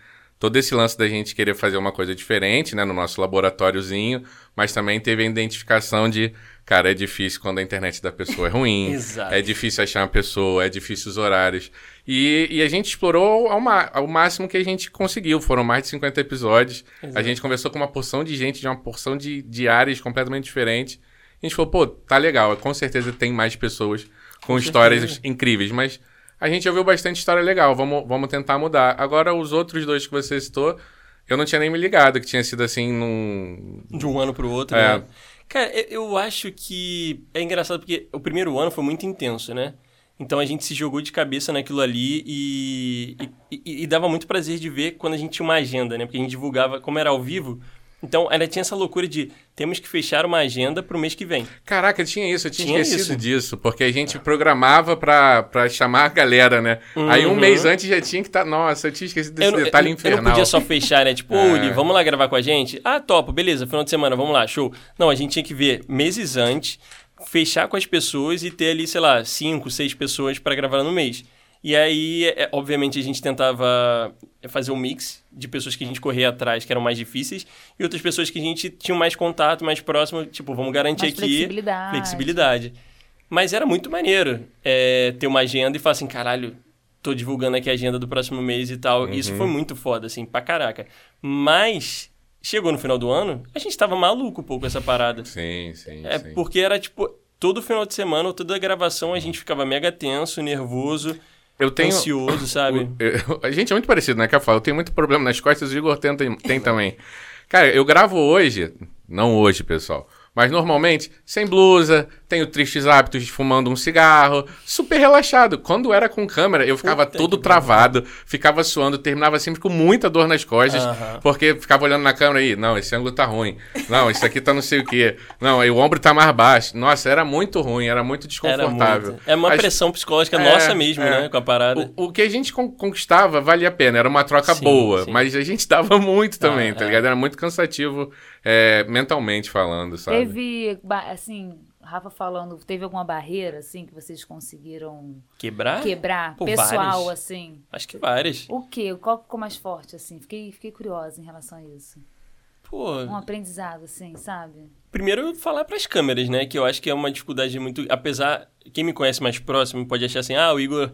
[SPEAKER 3] todo esse lance da gente querer fazer uma coisa diferente, né, no nosso laboratóriozinho, mas também teve a identificação de, cara, é difícil quando a internet da pessoa é ruim, (laughs) é difícil achar uma pessoa, é difícil os horários. E, e a gente explorou ao, ao máximo que a gente conseguiu, foram mais de 50 episódios. A
[SPEAKER 4] Exato.
[SPEAKER 3] gente conversou com uma porção de gente de uma porção de, de áreas completamente diferentes. A gente falou, pô, tá legal, com certeza tem mais pessoas com, histórias
[SPEAKER 4] certeza.
[SPEAKER 3] incríveis, mas a gente ouviu bastante história legal, vamos, vamos tentar mudar. Agora, os outros dois que você citou, eu não tinha nem me ligado que tinha sido assim num.
[SPEAKER 4] De um ano pro outro,
[SPEAKER 3] É.
[SPEAKER 4] né? Cara, eu, acho que é engraçado porque o primeiro ano foi muito intenso, né? Então a gente se jogou de cabeça naquilo ali e, e, e- e dava muito prazer de ver quando a gente tinha uma agenda, né? Porque a gente divulgava, como era ao vivo, então ela tinha essa loucura de temos que fechar uma agenda pro mês que vem.
[SPEAKER 3] Caraca, tinha isso, eu tinha,
[SPEAKER 4] Tinha
[SPEAKER 3] esquecido
[SPEAKER 4] isso.
[SPEAKER 3] disso, porque a gente programava pra, pra chamar a galera, né? Aí um
[SPEAKER 4] Uhum.
[SPEAKER 3] mês antes já tinha que estar. Nossa, eu tinha esquecido desse
[SPEAKER 4] Eu,
[SPEAKER 3] detalhe
[SPEAKER 4] eu- eu
[SPEAKER 3] infernal.
[SPEAKER 4] não podia só fechar, né? Tipo,
[SPEAKER 3] É.
[SPEAKER 4] Uli, vamos lá gravar com a gente? Ah, topo, beleza, final de semana, vamos lá, show. Não, a gente tinha que ver meses antes, fechar com as pessoas e ter ali, sei lá, cinco, seis pessoas pra gravar no mês. E aí, é, obviamente, a gente tentava fazer um mix de pessoas que a gente corria atrás, que eram mais difíceis, e outras pessoas que a gente tinha mais contato, mais próximo, tipo, vamos garantir
[SPEAKER 2] Mais
[SPEAKER 4] aqui
[SPEAKER 2] flexibilidade.
[SPEAKER 4] flexibilidade. Mas era muito maneiro é, ter uma agenda e falar assim, caralho, tô divulgando aqui a agenda do próximo mês e tal. Isso
[SPEAKER 3] Uhum.
[SPEAKER 4] foi muito foda, assim, pra caraca. Mas chegou no final do ano, a gente tava maluco um pouco essa parada.
[SPEAKER 3] Sim, sim,
[SPEAKER 4] É,
[SPEAKER 3] sim.
[SPEAKER 4] porque era tipo, todo final de semana ou toda gravação a gente ficava mega tenso, nervoso,
[SPEAKER 3] Eu tenho.
[SPEAKER 4] ansioso, (laughs) sabe?
[SPEAKER 3] Eu- a gente é muito parecido, né, que eu tenho muito problema nas costas, o Igor tem, tem também. Cara, eu gravo hoje, não hoje, pessoal, mas normalmente sem blusa, tenho tristes hábitos de fumando um cigarro, super relaxado. Quando era com câmera, eu ficava
[SPEAKER 4] Puta
[SPEAKER 3] todo travado, ficava suando, terminava sempre com muita dor nas costas,
[SPEAKER 4] Aham.
[SPEAKER 3] porque ficava olhando na câmera aí, não, esse ângulo tá ruim. Não, isso aqui tá não sei o quê. Não, aí o ombro tá mais baixo. Nossa, era muito ruim, era muito
[SPEAKER 4] Era
[SPEAKER 3] desconfortável.
[SPEAKER 4] muito. É uma
[SPEAKER 3] As-
[SPEAKER 4] pressão psicológica
[SPEAKER 3] É,
[SPEAKER 4] nossa mesmo,
[SPEAKER 3] é.
[SPEAKER 4] né? Com a parada.
[SPEAKER 3] O, o que a gente con- conquistava valia a pena, era uma troca
[SPEAKER 4] Sim,
[SPEAKER 3] boa,
[SPEAKER 4] sim.
[SPEAKER 3] mas a gente dava muito também,
[SPEAKER 4] Ah,
[SPEAKER 3] tá
[SPEAKER 4] é.
[SPEAKER 3] ligado? Era muito cansativo é, mentalmente falando, sabe?
[SPEAKER 2] Teve, ba- assim, Rafa falando, teve alguma barreira, assim, que vocês conseguiram
[SPEAKER 4] Quebrar?
[SPEAKER 2] quebrar?
[SPEAKER 4] Pô,
[SPEAKER 2] pessoal,
[SPEAKER 4] várias.
[SPEAKER 2] assim.
[SPEAKER 4] Acho que várias.
[SPEAKER 2] O quê? Qual ficou mais forte, assim? Fiquei, fiquei curiosa em relação a isso.
[SPEAKER 4] Pô,
[SPEAKER 2] Um aprendizado, assim, sabe?
[SPEAKER 4] primeiro falar pras câmeras, né? Que eu acho que é uma dificuldade muito. Apesar. Quem me conhece mais próximo pode achar assim, ah, o Igor.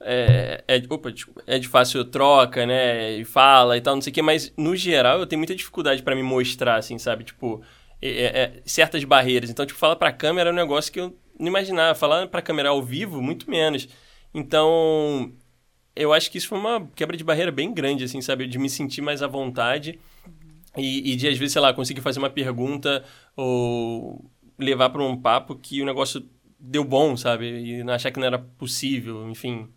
[SPEAKER 4] É, é, opa, é de fácil troca, né? E fala e tal, não sei o quê, mas no geral eu tenho muita dificuldade pra me mostrar, assim, sabe? Tipo, é- é- é, certas barreiras. Então, tipo, falar pra câmera é um negócio que eu não imaginava. Falar pra câmera ao vivo, muito menos. Então, eu acho que isso foi uma quebra de barreira bem grande, assim, sabe? De me sentir mais à vontade e, e de, às vezes, sei lá, conseguir fazer uma pergunta ou levar para um papo que o negócio deu bom, sabe? E achar que não era possível, enfim,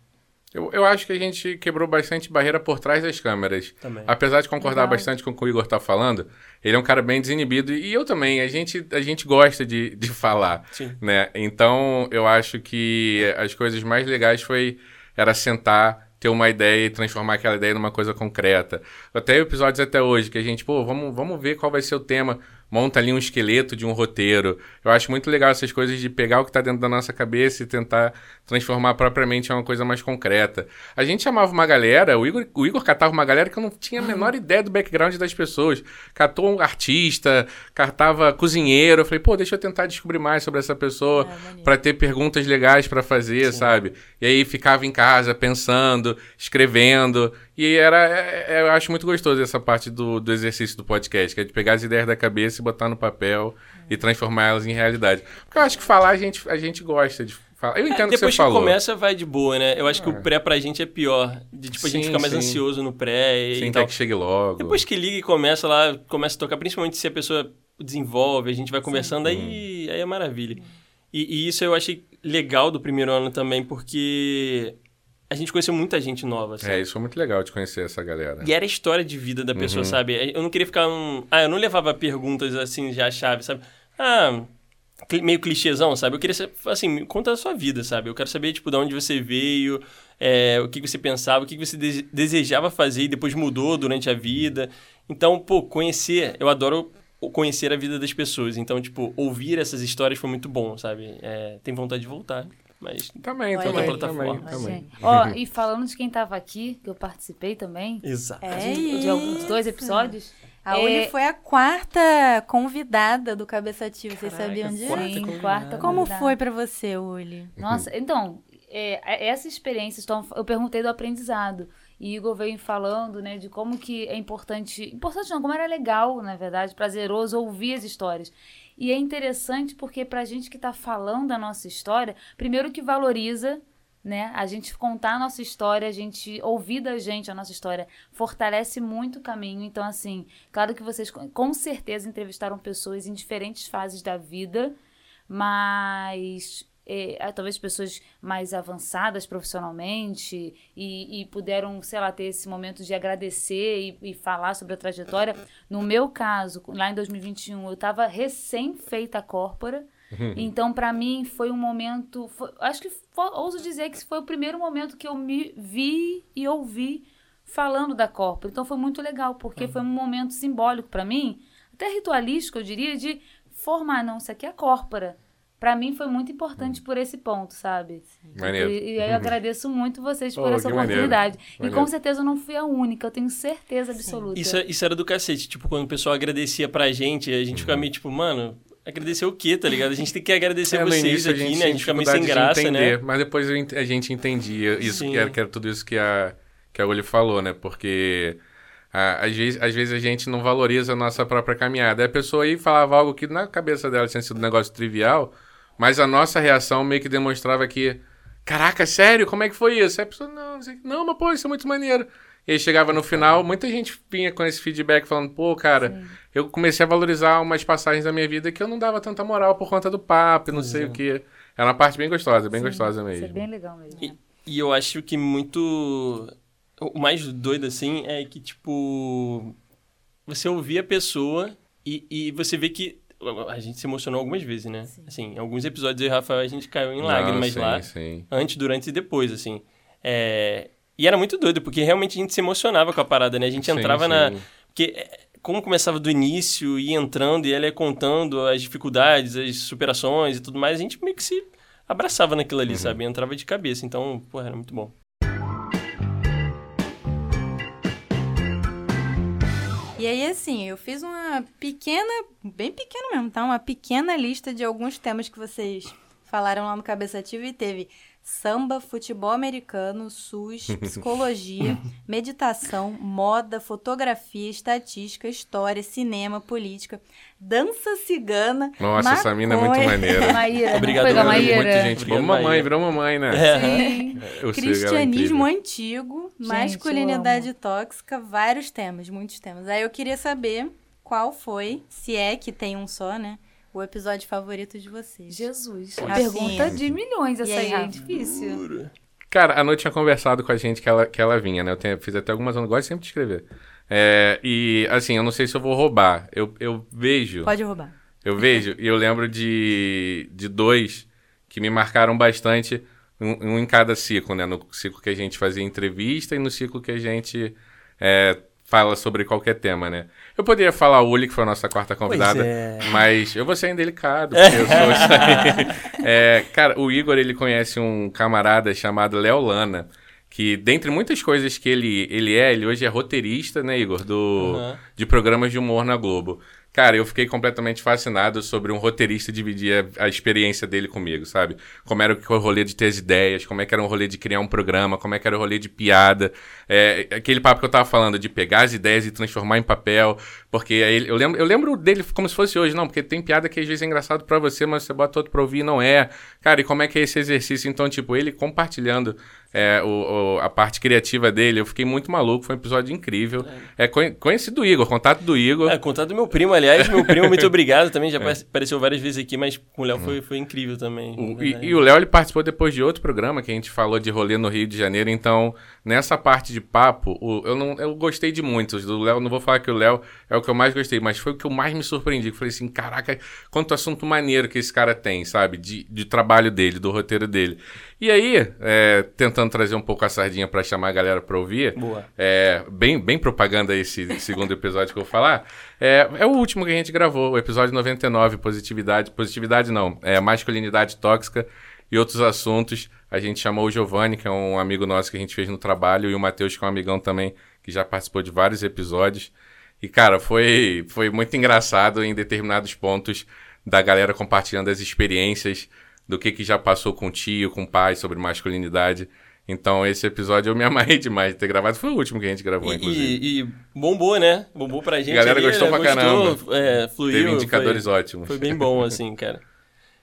[SPEAKER 3] Eu, eu acho que a gente quebrou bastante barreira por trás das câmeras.
[SPEAKER 4] também.
[SPEAKER 3] Apesar de concordar
[SPEAKER 2] Legal.
[SPEAKER 3] bastante com o que o Igor tá falando, ele é um cara bem desinibido e eu também. A gente, a gente gosta de, de falar,
[SPEAKER 4] Sim.
[SPEAKER 3] né? Então, eu acho que as coisas mais legais foi era sentar, ter uma ideia e transformar aquela ideia numa coisa concreta. Até episódios até hoje que a gente, pô, vamos, vamos ver qual vai ser o tema. Monta ali um esqueleto de um roteiro. Eu acho muito legal essas coisas de pegar o que tá dentro da nossa cabeça e tentar transformar propriamente em uma coisa mais concreta. A gente chamava uma galera, o Igor, o Igor catava uma galera que eu não tinha a menor ideia do background das pessoas. Catou um artista, catava cozinheiro. Eu falei, pô, deixa eu tentar descobrir mais sobre essa pessoa
[SPEAKER 1] É, maneiro.
[SPEAKER 3] pra ter perguntas legais pra fazer, sabe? E aí ficava em casa pensando, escrevendo. E era, é- é- eu acho muito gostoso essa parte do, do exercício do podcast, que é de pegar as ideias da cabeça e botar no papel e transformar elas em realidade. Porque eu acho que falar a gente, a gente gosta de falar. Eu entendo o que
[SPEAKER 4] Depois
[SPEAKER 3] você
[SPEAKER 4] que
[SPEAKER 3] falou.
[SPEAKER 4] começa, vai de boa, né? Eu acho que o pré pra gente é pior. De, tipo, a gente
[SPEAKER 3] Sim,
[SPEAKER 4] fica mais
[SPEAKER 3] sim.
[SPEAKER 4] ansioso no pré e
[SPEAKER 3] Sim,
[SPEAKER 4] tal.
[SPEAKER 3] quer que chegue logo.
[SPEAKER 4] Depois que liga e começa lá, começa a tocar, principalmente se a pessoa desenvolve, a gente vai conversando, aí, aí é maravilha. E, e isso eu achei legal do primeiro ano também, porque a gente conheceu muita gente nova, sabe?
[SPEAKER 3] É, isso foi muito legal de conhecer essa galera.
[SPEAKER 4] E era a história de vida da pessoa,
[SPEAKER 3] Uhum.
[SPEAKER 4] sabe? Eu não queria ficar um... Ah, eu não levava perguntas assim já chave, sabe? Ah, meio clichêzão, sabe? Eu queria assim, conta a sua vida, sabe? Eu quero saber, tipo, de onde você veio, é, o que você pensava, o que você dese- desejava fazer e depois mudou durante a vida. Então, pô, conhecer... Eu adoro conhecer a vida das pessoas. Então, tipo, ouvir essas histórias foi muito bom, sabe? É, tem vontade de voltar, mas...
[SPEAKER 3] Também,
[SPEAKER 1] Olha
[SPEAKER 3] também,
[SPEAKER 1] aí.
[SPEAKER 3] também,
[SPEAKER 4] Plataforma.
[SPEAKER 3] também. (laughs)
[SPEAKER 2] Ó, e falando de quem tava aqui, que eu participei também,
[SPEAKER 4] Exato.
[SPEAKER 1] É
[SPEAKER 2] de alguns dois episódios.
[SPEAKER 1] A
[SPEAKER 2] É,
[SPEAKER 1] Uli foi a quarta convidada do Cabeça Ativa, vocês
[SPEAKER 4] Caraca,
[SPEAKER 1] sabiam disso?
[SPEAKER 4] quarta
[SPEAKER 2] Sim,
[SPEAKER 4] convidada.
[SPEAKER 2] quarta
[SPEAKER 1] Como
[SPEAKER 2] convidada.
[SPEAKER 1] foi pra você, Uli?
[SPEAKER 2] Nossa, então, é, essa experiência, então, eu perguntei do aprendizado. E Igor veio falando, né, de como que é importante, importante não, como era legal, na verdade, prazeroso ouvir as histórias. E é interessante porque pra gente que tá falando a nossa história, primeiro que valoriza, né, a gente contar a nossa história, a gente ouvir da gente a nossa história, fortalece muito o caminho. Então, assim, claro que vocês com certeza entrevistaram pessoas em diferentes fases da vida, mas é, talvez pessoas mais avançadas profissionalmente e, e puderam, sei lá, ter esse momento de agradecer e, e falar sobre a trajetória. No meu caso, lá em 2021, eu estava recém-feita a corpora. Então, para mim, foi um momento. foi- acho que fo- ouso dizer que foi o primeiro momento que eu me vi e ouvi falando da corpora. Então, foi muito legal, porque foi um momento simbólico para mim, até ritualístico, eu diria, de formar. Não, isso aqui é a corpora. Para mim foi muito importante por esse ponto, sabe?
[SPEAKER 3] Maneiro.
[SPEAKER 2] E, e aí eu (laughs) agradeço muito vocês por
[SPEAKER 3] Oh,
[SPEAKER 2] essa
[SPEAKER 3] que maneiro.
[SPEAKER 2] oportunidade. E
[SPEAKER 3] Maneiro.
[SPEAKER 2] com certeza eu não fui a única, eu tenho certeza absoluta.
[SPEAKER 4] Isso, isso era do cacete. Tipo, quando o pessoal agradecia pra gente, a gente ficava meio tipo, mano, agradecer o quê, tá ligado? A gente tem que agradecer
[SPEAKER 3] É,
[SPEAKER 4] vocês
[SPEAKER 3] início
[SPEAKER 4] aqui, né? A gente fica meio sem graça,
[SPEAKER 3] entender,
[SPEAKER 4] né?
[SPEAKER 3] Mas depois a gente entendia isso,
[SPEAKER 4] Sim.
[SPEAKER 3] que era, que era tudo isso que a, que a Uli falou, né? Porque às, vezes, às vezes a gente não valoriza a nossa própria caminhada. Aí a pessoa aí falava algo que na cabeça dela tinha sido um negócio trivial, mas a nossa reação meio que demonstrava que, caraca, sério? Como é que foi isso? Aí a pessoa, não, não, mas pô, isso é muito maneiro. E aí chegava no final, muita gente vinha com esse feedback falando, pô, cara, eu comecei a valorizar umas passagens da minha vida que eu não dava tanta moral por conta do papo, não sei o quê. Era uma parte bem gostosa, bem gostosa
[SPEAKER 2] Isso é
[SPEAKER 3] mesmo.
[SPEAKER 2] bem legal mesmo.
[SPEAKER 4] E, e eu acho que muito. O mais doido, assim, é que, tipo. Você ouvir a pessoa e, e você vê que. A gente se emocionou algumas vezes, né? Assim, em alguns episódios eu e o Rafael a gente caiu em
[SPEAKER 3] Não,
[SPEAKER 4] lágrimas
[SPEAKER 3] sim,
[SPEAKER 4] lá.
[SPEAKER 3] Sim.
[SPEAKER 4] Antes, durante e depois, assim. É, E era muito doido, porque realmente a gente se emocionava com a parada, né? A gente
[SPEAKER 3] Sim,
[SPEAKER 4] entrava na.
[SPEAKER 3] sim.
[SPEAKER 4] Porque é, como começava do início, ia entrando e ela ia contando as dificuldades, as superações e tudo mais, a gente meio que se abraçava naquilo
[SPEAKER 3] Uhum.
[SPEAKER 4] ali, sabe? Entrava de cabeça. Então, pô, era muito bom.
[SPEAKER 1] E aí, assim, eu fiz uma pequena, bem pequena mesmo, tá? Uma pequena lista de alguns temas que vocês falaram lá no Cabeça Ativa e teve samba, futebol americano, SUS, (laughs) psicologia, meditação, moda, fotografia, estatística, história, cinema, política, dança cigana,
[SPEAKER 3] Nossa, essa mina é muito
[SPEAKER 1] maconha,
[SPEAKER 3] maneira. (laughs)
[SPEAKER 2] Maíra,
[SPEAKER 4] Obrigado, Maíra.
[SPEAKER 2] Maíra?
[SPEAKER 3] Muita gente.
[SPEAKER 4] Obrigado,
[SPEAKER 3] Como mamãe, virou mamãe, né?
[SPEAKER 2] Sim. (laughs)
[SPEAKER 3] Sei, ela é
[SPEAKER 1] Cristianismo antigo,
[SPEAKER 2] Gente,
[SPEAKER 1] masculinidade tóxica, vários temas, muitos temas. Aí eu queria saber qual foi, se é que tem um só, né? O episódio favorito de vocês.
[SPEAKER 2] Jesus.
[SPEAKER 1] Rafinha.
[SPEAKER 2] Pergunta de milhões essa
[SPEAKER 1] aí,
[SPEAKER 2] é difícil.
[SPEAKER 3] Cara, a noite tinha conversado com a gente que ela, que ela vinha, né? Eu tenho- fiz até algumas anos, gosto sempre de escrever. É, e, assim, eu não sei se eu vou roubar. Eu, eu vejo.
[SPEAKER 1] Pode roubar.
[SPEAKER 3] Eu vejo e eu lembro de, de dois que me marcaram bastante, um, um em cada ciclo, né? No ciclo que a gente fazia entrevista e no ciclo que a gente é, fala sobre qualquer tema, né? Eu poderia falar o Uli, que foi a nossa quarta convidada,
[SPEAKER 4] é.
[SPEAKER 3] mas eu vou ser indelicado, (laughs) porque eu sou isso aí. É, cara, o Igor, ele conhece um camarada chamado Léo Lana, que dentre muitas coisas que ele, ele é, ele hoje é roteirista, né, Igor, do,
[SPEAKER 4] Aham.
[SPEAKER 3] de programas de humor na Globo. Cara, eu fiquei completamente fascinado sobre um roteirista dividir a, a experiência dele comigo, sabe? Como era o rolê de ter as ideias, como é que era o rolê de criar um programa, como é que era o rolê de piada. É, aquele papo que eu tava falando, de pegar as ideias e transformar em papel. Porque aí eu, lembro, eu lembro dele como se fosse hoje, não, porque tem piada que às vezes é engraçado pra você, mas você bota outro pra ouvir e não é. Cara, e como é que é esse exercício? Então, tipo, ele compartilhando é, o, o- a parte criativa dele, eu fiquei muito maluco, foi um episódio incrível. É, conhe- conhecido do Igor, contato do Igor.
[SPEAKER 4] É, contato do meu primo, aliás. Meu primo, muito (laughs) obrigado também.
[SPEAKER 3] É.
[SPEAKER 4] Já apare- apareceu várias vezes aqui, mas com o Léo foi, foi incrível também.
[SPEAKER 3] O- e, e o Léo ele participou depois de outro programa que a gente falou de rolê no Rio de Janeiro. Então, nessa parte de papo, eu, não, eu gostei de muitos. Do Léo, não vou falar que o Léo é o que eu mais gostei, mas foi o que eu mais me surpreendi. Eu falei assim: caraca, quanto assunto maneiro que esse cara tem, sabe? De, de trabalho dele, do roteiro dele. E aí, é, tentando trazer um pouco a sardinha pra chamar a galera pra ouvir.
[SPEAKER 4] Boa.
[SPEAKER 3] É, bem, bem propaganda esse (laughs) segundo episódio que eu vou falar. É, é o último que a gente gravou, o episódio 99, positividade. Positividade não, é masculinidade tóxica e outros assuntos. A gente chamou o Giovanni, que é um amigo nosso que a gente fez no trabalho, e o Matheus, que é um amigão também, que já participou de vários episódios. E, cara, foi, foi muito engraçado em determinados pontos da galera compartilhando as experiências do que, que já passou com o tio, com o pai sobre masculinidade. Então, esse episódio eu me (laughs) amarrei demais de ter gravado. Foi o último que a gente gravou,
[SPEAKER 4] E,
[SPEAKER 3] inclusive.
[SPEAKER 4] e- e bombou, né? Bombou pra gente.
[SPEAKER 3] A galera
[SPEAKER 4] ali,
[SPEAKER 3] gostou
[SPEAKER 4] né?
[SPEAKER 3] pra
[SPEAKER 4] Gostou, É, fluiu.
[SPEAKER 3] Teve indicadores
[SPEAKER 4] foi,
[SPEAKER 3] ótimos.
[SPEAKER 4] Foi bem bom, assim, cara.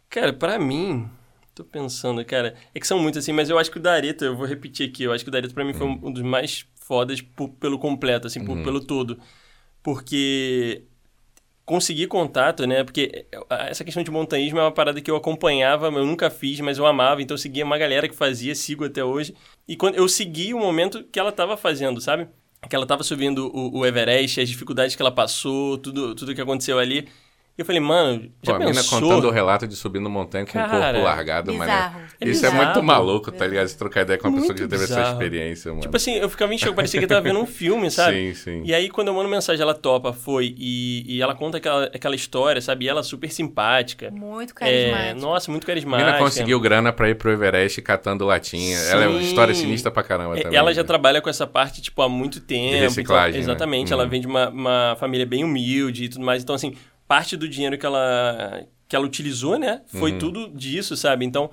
[SPEAKER 4] Cara, pra mim, tô pensando, cara, é que são muitos, assim, mas eu acho que o Dareto, eu vou repetir aqui, eu acho que o Dareto pra mim foi um, um dos mais fodas por- pelo completo, assim, por- pelo todo. Porque conseguir contato, né? Porque essa questão de montanhismo é uma parada que eu acompanhava, eu nunca fiz, mas eu amava, então eu seguia uma galera que fazia, sigo até hoje. E quando eu segui o momento que ela tava fazendo, sabe? Que ela tava subindo o, o Everest, as dificuldades que ela passou, tudo, tudo que aconteceu ali. E eu falei, mano, já
[SPEAKER 3] Pô, a mina
[SPEAKER 4] pensou?
[SPEAKER 3] contando o relato de subindo montanha com o corpo largado, mano.
[SPEAKER 1] bizarro.
[SPEAKER 4] É
[SPEAKER 3] Isso é muito maluco, tá ligado? Se trocar ideia com uma pessoa que já
[SPEAKER 4] Muito
[SPEAKER 3] teve essa experiência, mano.
[SPEAKER 4] Tipo assim, eu ficava em choque, parecia que eu tava vendo um filme, (laughs) sabe?
[SPEAKER 3] Sim, sim.
[SPEAKER 4] E aí, quando eu mando mensagem, ela topa, foi, e, e ela conta aquela, aquela história, sabe? E ela é super simpática.
[SPEAKER 1] Muito
[SPEAKER 4] É,
[SPEAKER 1] carismático.
[SPEAKER 4] nossa, muito
[SPEAKER 3] A
[SPEAKER 4] carismática.
[SPEAKER 3] mina conseguiu grana pra ir pro Everest catando latinha. Ela é uma
[SPEAKER 4] Sim.
[SPEAKER 3] história sinistra pra caramba
[SPEAKER 4] É,
[SPEAKER 3] também.
[SPEAKER 4] Ela já
[SPEAKER 3] né?
[SPEAKER 4] trabalha com essa parte, tipo, há muito tempo.
[SPEAKER 3] reciclagem,
[SPEAKER 4] então, exatamente.
[SPEAKER 3] né?
[SPEAKER 4] Ela
[SPEAKER 3] Uhum.
[SPEAKER 4] vem de uma, uma família bem humilde e tudo mais. Então, assim, parte do dinheiro que ela, que ela utilizou, né? Foi
[SPEAKER 3] Uhum.
[SPEAKER 4] tudo disso, sabe? Então,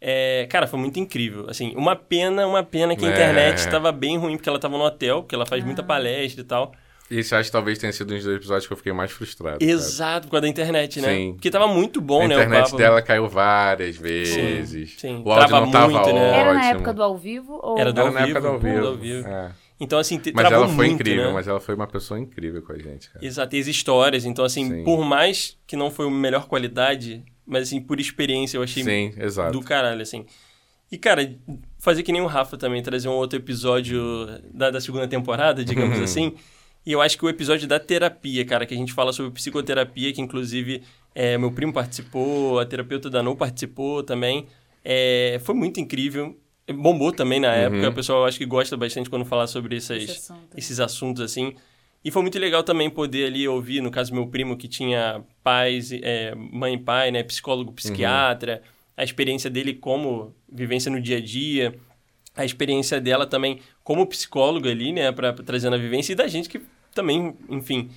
[SPEAKER 4] é, cara, foi muito incrível. Assim, uma pena, uma pena que a
[SPEAKER 3] É.
[SPEAKER 4] internet estava bem ruim, porque ela estava no hotel, porque ela faz
[SPEAKER 1] Ah.
[SPEAKER 4] muita palestra e tal.
[SPEAKER 3] Esse acho que talvez tenha sido um dos episódios que eu fiquei mais frustrado. cara.
[SPEAKER 4] Exato, por causa da internet, né?
[SPEAKER 3] Sim.
[SPEAKER 4] Porque tava muito bom,
[SPEAKER 3] A
[SPEAKER 4] né?
[SPEAKER 3] internet
[SPEAKER 4] o papo.
[SPEAKER 3] dela caiu várias vezes.
[SPEAKER 4] sim.
[SPEAKER 3] O áudio
[SPEAKER 4] Trava
[SPEAKER 3] não tava
[SPEAKER 4] muito, né?
[SPEAKER 3] ótimo.
[SPEAKER 2] Era na época do ao vivo ou
[SPEAKER 4] Era do
[SPEAKER 3] Era
[SPEAKER 4] ao
[SPEAKER 3] na época do ao
[SPEAKER 4] vivo,
[SPEAKER 3] vivo.
[SPEAKER 4] do ao vivo.
[SPEAKER 3] É.
[SPEAKER 4] Então, assim,
[SPEAKER 3] Mas ela foi
[SPEAKER 4] muito,
[SPEAKER 3] incrível,
[SPEAKER 4] né?
[SPEAKER 3] mas ela foi uma pessoa incrível com a gente, cara.
[SPEAKER 4] Exato, e as histórias. Então, assim,
[SPEAKER 3] Sim.
[SPEAKER 4] por mais que não foi a melhor qualidade, mas, assim, por experiência eu achei
[SPEAKER 3] Sim, exato.
[SPEAKER 4] do caralho, assim. E, cara, fazer que nem o Rafa também, trazer um outro episódio da, da segunda temporada, digamos
[SPEAKER 3] Uhum.
[SPEAKER 4] assim. E eu acho que o episódio da terapia, cara, que a gente fala sobre psicoterapia, que inclusive é, meu primo participou, a terapeuta da No participou também. É, foi muito incrível. Bombou também na época.
[SPEAKER 3] Uhum.
[SPEAKER 4] O pessoal acho que gosta bastante quando fala sobre essas,
[SPEAKER 2] Esse assunto.
[SPEAKER 4] esses assuntos assim. E foi muito legal também poder ali ouvir, no caso, meu primo que tinha pais, é, mãe e pai, né? Psicólogo, psiquiatra, a experiência dele como vivência no dia a dia, a experiência dela também como psicóloga ali, né? Pra, pra trazendo a vivência e da gente que também, enfim.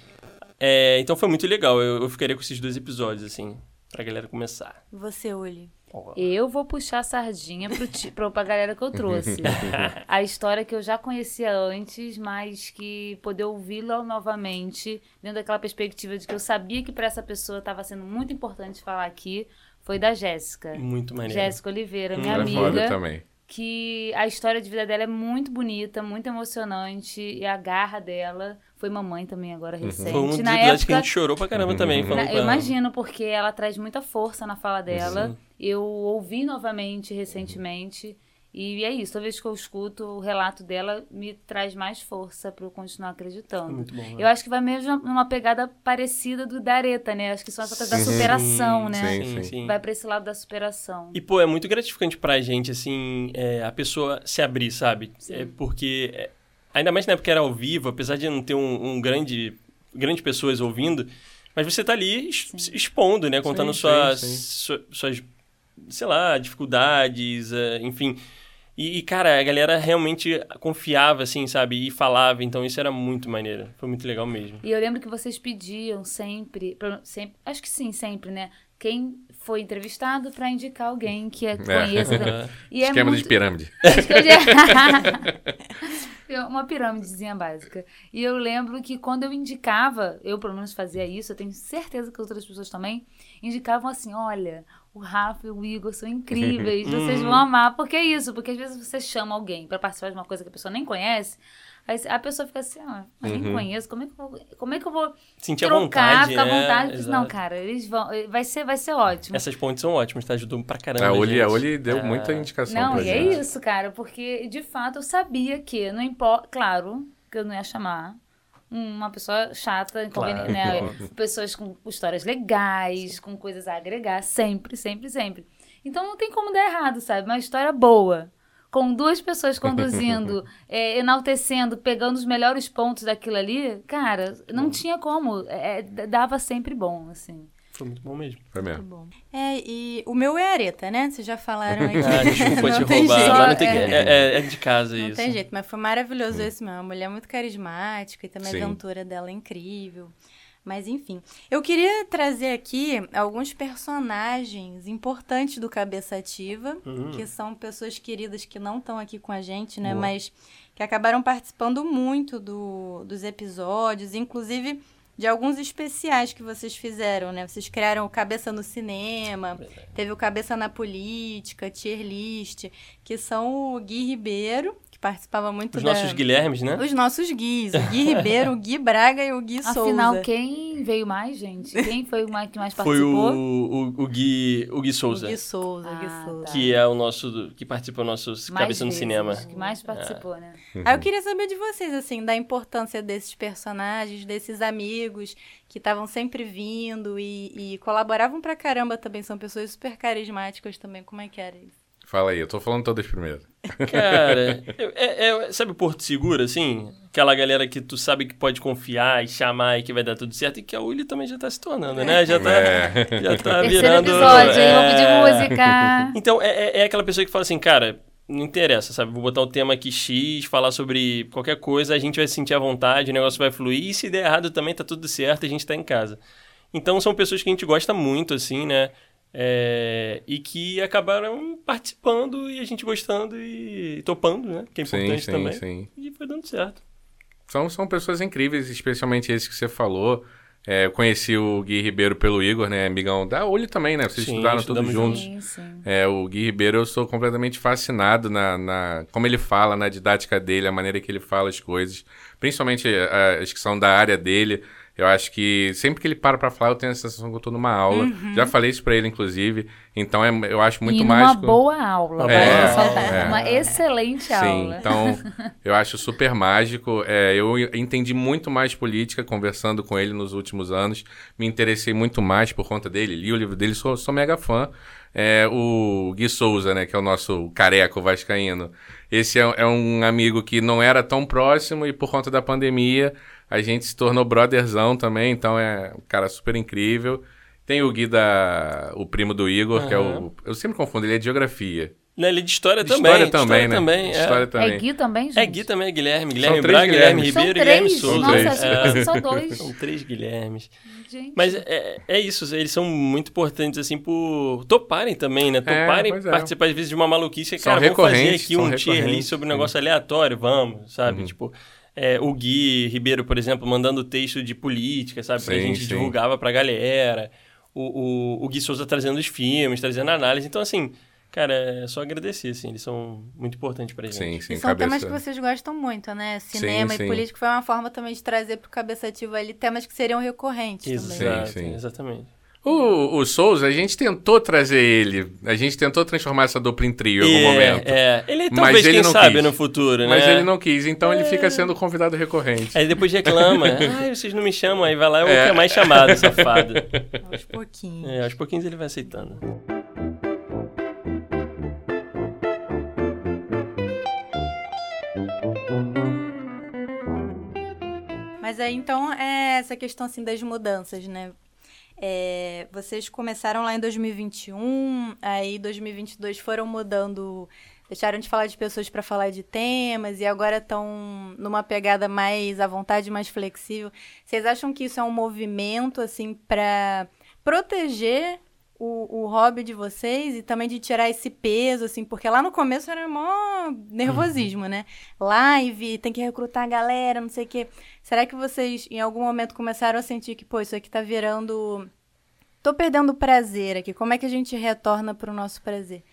[SPEAKER 4] É, então foi muito legal. Eu, eu ficaria com esses dois episódios, assim, pra galera começar.
[SPEAKER 1] Você, Uli.
[SPEAKER 2] Eu vou puxar a sardinha pro ti, pro, pra galera que eu trouxe. (laughs) a história que eu já conhecia antes, mas que poder ouvi-la novamente, dentro daquela perspectiva de que eu sabia que para essa pessoa estava sendo muito importante falar aqui, foi da Jéssica.
[SPEAKER 4] Muito maneiro.
[SPEAKER 2] Jéssica Oliveira, minha
[SPEAKER 3] Ela é foda
[SPEAKER 2] amiga,
[SPEAKER 3] também.
[SPEAKER 2] que a história de vida dela é muito bonita, muito emocionante, e a garra dela foi mamãe também agora recente.
[SPEAKER 4] Foi um dos
[SPEAKER 2] Na
[SPEAKER 4] episódios que a
[SPEAKER 2] época,
[SPEAKER 4] gente chorou pra caramba também. falando
[SPEAKER 2] na- eu imagino, porque ela traz muita força na fala dela.
[SPEAKER 4] Sim.
[SPEAKER 2] Eu ouvi novamente recentemente. E é isso, toda vez que eu escuto o relato dela, me traz mais força para eu continuar acreditando.
[SPEAKER 4] Muito bom, né?
[SPEAKER 2] Eu acho que vai mesmo numa pegada parecida do da Areta, né? Acho que são essa coisa da superação, né?
[SPEAKER 3] sim.
[SPEAKER 4] Sim, sim.
[SPEAKER 2] Vai pra esse lado da superação.
[SPEAKER 4] E, pô, é muito gratificante pra gente, assim, é, a pessoa se abrir, sabe? É porque, é, ainda mais na época que era ao vivo, apesar de não ter um, um grande, grande pessoas ouvindo, mas você tá ali expondo, né? Contando
[SPEAKER 3] Sim,
[SPEAKER 4] suas,
[SPEAKER 3] sim, sim.
[SPEAKER 4] su- suas, sei lá, dificuldades, é, enfim. E, e, cara, a galera realmente confiava, assim, sabe? E falava, então isso era muito maneiro. Foi muito legal mesmo.
[SPEAKER 2] E eu lembro que vocês pediam sempre, sempre acho que sim, sempre, né? Quem foi entrevistado pra indicar alguém que é, conheça.
[SPEAKER 4] É. (laughs)
[SPEAKER 2] E é
[SPEAKER 3] Esquema
[SPEAKER 2] muito... (laughs)
[SPEAKER 3] de pirâmide. (laughs)
[SPEAKER 2] Uma pirâmidezinha básica. E eu lembro que quando eu indicava, eu pelo menos fazia isso, eu tenho certeza que outras pessoas também, indicavam assim: olha, o Rafa e o Igor são incríveis, (laughs) vocês vão amar. Por que isso? Porque às vezes você chama alguém pra participar de uma coisa que a pessoa nem conhece, aí a pessoa fica assim: ah, mas nem conheço, como é que eu vou, como é que eu vou
[SPEAKER 4] Sentir a
[SPEAKER 2] trocar,
[SPEAKER 4] vontade,
[SPEAKER 2] ficar à
[SPEAKER 4] é,
[SPEAKER 2] vontade? Não, cara, eles vão, vai ser, vai ser ótimo.
[SPEAKER 4] Essas pontes são ótimas, tá? Ajudou pra caramba.
[SPEAKER 3] A Oli, a Oli deu
[SPEAKER 4] É.
[SPEAKER 3] muita indicação
[SPEAKER 2] Não,
[SPEAKER 3] pra
[SPEAKER 2] e é
[SPEAKER 3] gente.
[SPEAKER 2] isso, cara, porque de fato eu sabia que, não importa, claro, que eu não ia chamar uma pessoa chata, inconveniente,
[SPEAKER 4] Claro.
[SPEAKER 2] né? Pessoas com histórias legais, com coisas a agregar, sempre, sempre, sempre. Então não tem como dar errado, sabe? Uma história boa. Com duas pessoas conduzindo, (laughs) é, enaltecendo, pegando os melhores pontos daquilo ali, cara, não tinha como. É, d- dava sempre bom, assim.
[SPEAKER 4] Foi muito bom mesmo.
[SPEAKER 3] Foi mesmo.
[SPEAKER 2] Bom.
[SPEAKER 1] É, e o meu é areta, né? Vocês já falaram aqui. (laughs)
[SPEAKER 4] Ah, desculpa (laughs) te
[SPEAKER 1] Não tem
[SPEAKER 4] roubar, não tem que-
[SPEAKER 2] É.
[SPEAKER 4] é, é- é de casa
[SPEAKER 1] Não
[SPEAKER 4] isso.
[SPEAKER 1] tem jeito, mas foi maravilhoso esse mesmo. Uma mulher muito carismática e também
[SPEAKER 3] Sim.
[SPEAKER 1] a aventura dela é incrível. Mas enfim, eu queria trazer aqui alguns personagens importantes do Cabeça Ativa,
[SPEAKER 4] Uhum.
[SPEAKER 1] que são pessoas queridas que não estão aqui com a gente, né?
[SPEAKER 4] Boa.
[SPEAKER 1] Mas que acabaram participando muito do, dos episódios, inclusive de alguns especiais que vocês fizeram, né? Vocês criaram o Cabeça no Cinema, teve o Cabeça na Política, Tier List, que são o Gui Ribeiro, que participava muito
[SPEAKER 4] Os
[SPEAKER 1] da...
[SPEAKER 4] nossos Guilhermes, né?
[SPEAKER 1] Os nossos Guis, o Gui Ribeiro, o Gui Braga e o Gui
[SPEAKER 2] Afinal,
[SPEAKER 1] Souza.
[SPEAKER 2] quem veio mais, gente? Quem foi o mais- que mais
[SPEAKER 4] Foi
[SPEAKER 2] participou?
[SPEAKER 4] o, o, o Gui, o Gui
[SPEAKER 1] O
[SPEAKER 4] Souza,
[SPEAKER 1] Gui Souza, o Gui
[SPEAKER 2] Ah,
[SPEAKER 1] Souza.
[SPEAKER 2] tá.
[SPEAKER 4] que é o nosso, que participa do nosso
[SPEAKER 2] Mais
[SPEAKER 4] Cabeça no
[SPEAKER 2] vezes,
[SPEAKER 4] Cinema.
[SPEAKER 2] Que mais participou, né?
[SPEAKER 1] Aí eu queria saber de vocês, assim, da importância desses personagens, desses amigos que estavam sempre vindo e, e colaboravam pra caramba também. São pessoas super carismáticas também. Como é que era isso?
[SPEAKER 3] Fala aí, eu tô falando todas primeiro. (laughs)
[SPEAKER 4] Cara, eu- é, é- sabe o Porto Seguro, assim? Aquela galera que tu sabe que pode confiar e chamar e que vai dar tudo certo. E que a Uli também já tá se tornando, né? Já tá,
[SPEAKER 3] É.
[SPEAKER 4] já tá (laughs) virando...
[SPEAKER 2] episódio,
[SPEAKER 4] é.
[SPEAKER 2] Pedir música. (laughs)
[SPEAKER 4] Então, é, é- é aquela pessoa que fala assim, cara, não interessa, sabe? Vou botar o tema aqui X, falar sobre qualquer coisa, a gente vai se sentir à vontade, o negócio vai fluir, e se der errado também tá tudo certo, a gente tá em casa. Então, são pessoas que a gente gosta muito, assim, né? É, e que acabaram participando e a gente gostando e topando, né? Que é
[SPEAKER 3] Sim,
[SPEAKER 4] importante
[SPEAKER 3] sim,
[SPEAKER 4] também.
[SPEAKER 3] sim.
[SPEAKER 4] E foi dando certo.
[SPEAKER 3] São, são pessoas incríveis, especialmente esses que você falou. É, eu conheci o Gui Ribeiro pelo Igor, né? Amigão da Olho também, né? Vocês
[SPEAKER 4] Sim,
[SPEAKER 3] estudaram todos juntos.
[SPEAKER 2] Sim, sim.
[SPEAKER 3] É, o Gui Ribeiro, eu sou completamente fascinado na, na como ele fala, na didática dele, a maneira que ele fala as coisas, principalmente eh, as que são da área dele. Eu acho que sempre que ele para pra falar, eu tenho a sensação que eu tô numa aula. Já falei isso pra ele, inclusive. Então é, eu acho muito
[SPEAKER 2] e numa
[SPEAKER 3] mágico.
[SPEAKER 2] boa aula,
[SPEAKER 4] Uma
[SPEAKER 3] boa aula, é.
[SPEAKER 2] Uma excelente
[SPEAKER 3] Sim,
[SPEAKER 2] aula.
[SPEAKER 3] então eu acho super mágico. É, eu entendi muito mais política conversando com ele nos últimos anos. Me interessei muito mais por conta dele. Li o livro dele, sou, sou mega fã. É, o Gui Souza, né, que é o nosso careco vascaíno. Esse é, é um amigo que não era tão próximo e por conta da pandemia a gente se tornou brotherzão também. Então é um cara super incrível. Tem o Gui da, o primo do Igor, que é o. Eu sempre confundo, ele é de geografia.
[SPEAKER 4] Né, ele é de história
[SPEAKER 3] De
[SPEAKER 4] também.
[SPEAKER 3] história
[SPEAKER 4] de
[SPEAKER 3] também,
[SPEAKER 4] história
[SPEAKER 3] né?
[SPEAKER 4] também,
[SPEAKER 3] De
[SPEAKER 4] é.
[SPEAKER 3] história também.
[SPEAKER 2] É Gui também, gente?
[SPEAKER 4] É Gui também, Guilherme. Guilherme
[SPEAKER 3] três
[SPEAKER 4] Braga, Guilherme.
[SPEAKER 2] São
[SPEAKER 4] Ribeiro e Guilherme
[SPEAKER 2] três?
[SPEAKER 4] Souza.
[SPEAKER 2] Nossa,
[SPEAKER 4] É.
[SPEAKER 2] só (laughs) dois.
[SPEAKER 4] São três Guilhermes.
[SPEAKER 2] Gente.
[SPEAKER 4] Mas é, é isso, eles são muito importantes, assim, por toparem também, né? Toparem
[SPEAKER 3] pois é.
[SPEAKER 4] participar, às vezes, de uma maluquice.
[SPEAKER 3] São
[SPEAKER 4] Cara, vamos fazer aqui
[SPEAKER 3] são
[SPEAKER 4] um tier ali
[SPEAKER 3] recorrentes,
[SPEAKER 4] sobre um
[SPEAKER 3] sim.
[SPEAKER 4] negócio aleatório, vamos, sabe?
[SPEAKER 3] Uhum.
[SPEAKER 4] Tipo, é, o Gui Ribeiro, por exemplo, mandando texto de política, sabe? Pra
[SPEAKER 3] Sim,
[SPEAKER 4] gente
[SPEAKER 3] sim.
[SPEAKER 4] divulgava pra galera. O, o, o Gui Souza trazendo os filmes, trazendo análise. Então, assim, cara, é só agradecer, assim. Eles são muito importantes pra gente.
[SPEAKER 3] Sim, sim,
[SPEAKER 1] E são
[SPEAKER 3] cabeça.
[SPEAKER 1] temas que vocês gostam muito, né? Cinema
[SPEAKER 3] sim.
[SPEAKER 1] e política foi uma forma também de trazer pro cabeçativo ali temas que seriam recorrentes também.
[SPEAKER 4] Exato,
[SPEAKER 3] Sim, sim.
[SPEAKER 4] exatamente.
[SPEAKER 3] O, o Souza, a gente tentou trazer ele. A gente tentou transformar essa dupla em trio em algum
[SPEAKER 4] É,
[SPEAKER 3] momento.
[SPEAKER 4] É, ele
[SPEAKER 3] Mas
[SPEAKER 4] talvez,
[SPEAKER 3] ele
[SPEAKER 4] quem
[SPEAKER 3] não
[SPEAKER 4] sabe,
[SPEAKER 3] quis.
[SPEAKER 4] no futuro, né?
[SPEAKER 3] Mas ele não quis, então ele fica sendo convidado recorrente.
[SPEAKER 4] Aí depois reclama. (laughs) Ai, vocês não me chamam. Aí vai lá, eu
[SPEAKER 3] É.
[SPEAKER 4] que é mais chamado, safado. (laughs)
[SPEAKER 1] Aos pouquinhos.
[SPEAKER 4] É, aos pouquinhos ele vai aceitando.
[SPEAKER 1] Mas aí, então, é essa questão, assim, das mudanças, né? É, vocês começaram lá em 2021, aí 2022 foram mudando, deixaram de falar de pessoas para falar de temas e agora estão numa pegada mais à vontade, mais flexível. Vocês acham que isso é um movimento, assim, para proteger o, o hobby de vocês e também de tirar esse peso, assim, porque lá no começo era mó nervosismo, né? Live, tem que recrutar a galera, não sei o quê. Será que vocês, em algum momento, começaram a sentir que, pô, isso aqui tá virando. Tô perdendo o prazer aqui. Como é que a gente retorna pro nosso prazer?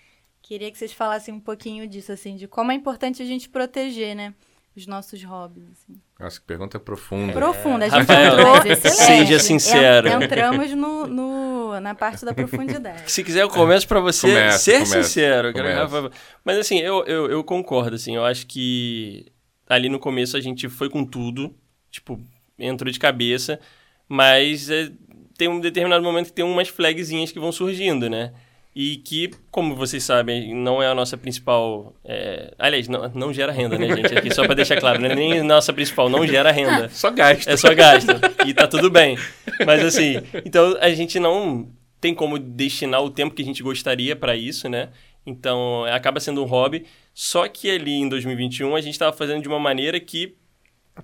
[SPEAKER 1] Queria que vocês falassem um pouquinho disso, assim, de como é importante a gente proteger, né? Os nossos hobbies, assim.
[SPEAKER 3] Nossa, que pergunta profunda.
[SPEAKER 1] Profunda, a gente entrou... (laughs)
[SPEAKER 4] seja sincero.
[SPEAKER 1] En- Entramos no, no- na parte da profundidade.
[SPEAKER 4] Se quiser, eu começo pra você
[SPEAKER 3] Começa,
[SPEAKER 4] ser
[SPEAKER 3] começa,
[SPEAKER 4] sincero.
[SPEAKER 3] começa.
[SPEAKER 4] Mas assim, eu, eu, eu concordo, assim. Eu acho que ali no começo a gente foi com tudo. Tipo, entrou de cabeça. Mas é, tem um determinado momento que tem umas flagzinhas que vão surgindo, né? E que, como vocês sabem, não é a nossa principal. é, Aliás, não, não gera renda, né, gente? Aqui, só pra deixar claro, não é nem nossa principal, não gera renda. (laughs)
[SPEAKER 3] Só gasta.
[SPEAKER 4] É só gasto. e tá tudo bem. Mas assim, então a gente não tem como destinar o tempo que a gente gostaria pra isso, né? Então acaba sendo um hobby. Só que ali em 2021 a gente tava fazendo de uma maneira que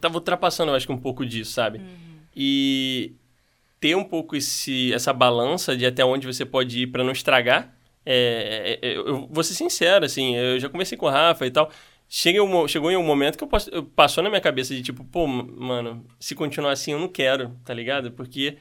[SPEAKER 4] tava ultrapassando, eu acho que um pouco disso, sabe? E ter um pouco esse, essa balança de até onde você pode ir pra não estragar. É, é, é, eu, eu vou ser sincero, assim, eu já conversei com o Rafa e tal. Chega um chegou em um momento que eu posso, eu- passou na minha cabeça de tipo, pô, mano, se continuar assim eu não quero, tá ligado? Porque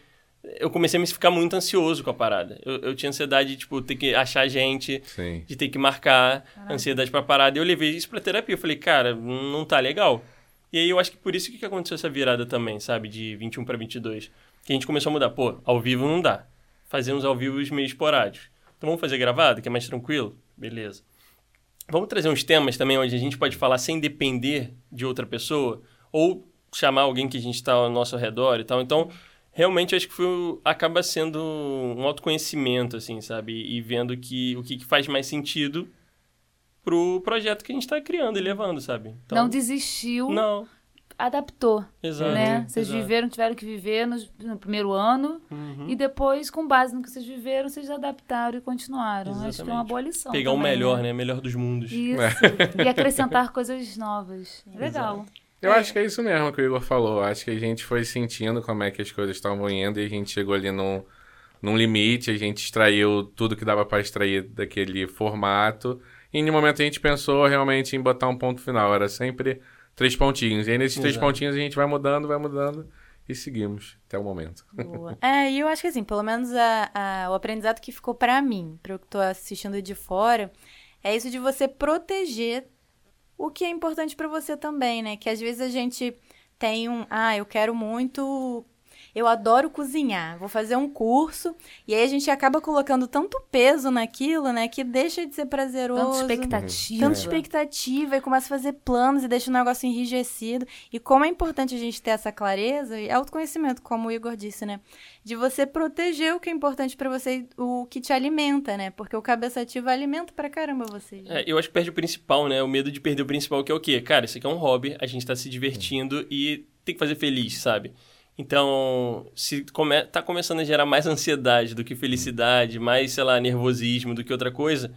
[SPEAKER 4] eu comecei a me ficar muito ansioso com a parada. Eu, eu tinha ansiedade de, tipo, ter que achar gente,
[SPEAKER 3] Sim.
[SPEAKER 4] de ter que marcar, ansiedade pra parada. E eu levei isso pra terapia. Eu falei, cara, não tá legal. E aí eu acho que por isso que aconteceu essa virada também, sabe? De 21 pra 22. Que a gente começou a mudar. Pô, ao vivo não dá. Fazemos ao vivo meio esporádicos. Então vamos fazer gravado, que é mais tranquilo? Beleza. Vamos trazer uns temas também onde a gente pode falar sem depender de outra pessoa? Ou chamar alguém que a gente está ao nosso redor e tal. Então, realmente, acho que foi, acaba sendo um autoconhecimento, assim, sabe? E vendo que, o que, que faz mais sentido pro projeto que a gente está criando e levando, sabe? Então,
[SPEAKER 2] Não desistiu,
[SPEAKER 4] Não,
[SPEAKER 2] adaptou,
[SPEAKER 4] exato.
[SPEAKER 2] né? Vocês
[SPEAKER 4] exato.
[SPEAKER 2] viveram, tiveram que viver no, no primeiro ano
[SPEAKER 4] Uhum.
[SPEAKER 2] e depois, com base no que vocês viveram, vocês adaptaram e continuaram. Acho que é uma
[SPEAKER 4] Exatamente.
[SPEAKER 2] boa lição.
[SPEAKER 4] Pegar o melhor, né? Melhor dos mundos.
[SPEAKER 2] Isso. E acrescentar (laughs) coisas novas. Legal.
[SPEAKER 3] Eu acho que é isso mesmo que o Igor falou. Acho que a gente foi sentindo como é que as coisas estavam indo e a gente chegou ali num, num limite, a gente extraiu tudo que dava para extrair daquele formato. E em um momento a gente pensou realmente em botar um ponto final. Era sempre três pontinhos. E aí nesses três
[SPEAKER 4] Exato.
[SPEAKER 3] pontinhos a gente vai mudando, vai mudando. e seguimos até o momento.
[SPEAKER 1] Boa. É, e eu acho que assim, pelo menos a, a, o aprendizado que ficou para mim, para eu que tô assistindo de fora, é isso de você proteger o que é importante para você também, né? Que às vezes a gente tem um, ah, eu quero muito eu adoro cozinhar, vou fazer um curso. E aí a gente acaba colocando tanto peso naquilo, né? Que deixa de ser prazeroso.
[SPEAKER 2] Tanta expectativa.
[SPEAKER 1] Tanta expectativa. E começa a fazer planos e deixa o negócio enrijecido. E como é importante a gente ter essa clareza e autoconhecimento, como o Igor disse, né? De você proteger o que é importante para você, o que te alimenta, né? Porque o cabeça ativa alimenta pra caramba vocês.
[SPEAKER 4] É, eu acho que perde o principal, né? O medo de perder o principal, que é o quê? Cara, isso aqui é um hobby, a gente tá se divertindo e tem que fazer feliz, sabe? Então, se come, tá começando a gerar mais ansiedade do que felicidade, mais, sei lá, nervosismo do que outra coisa,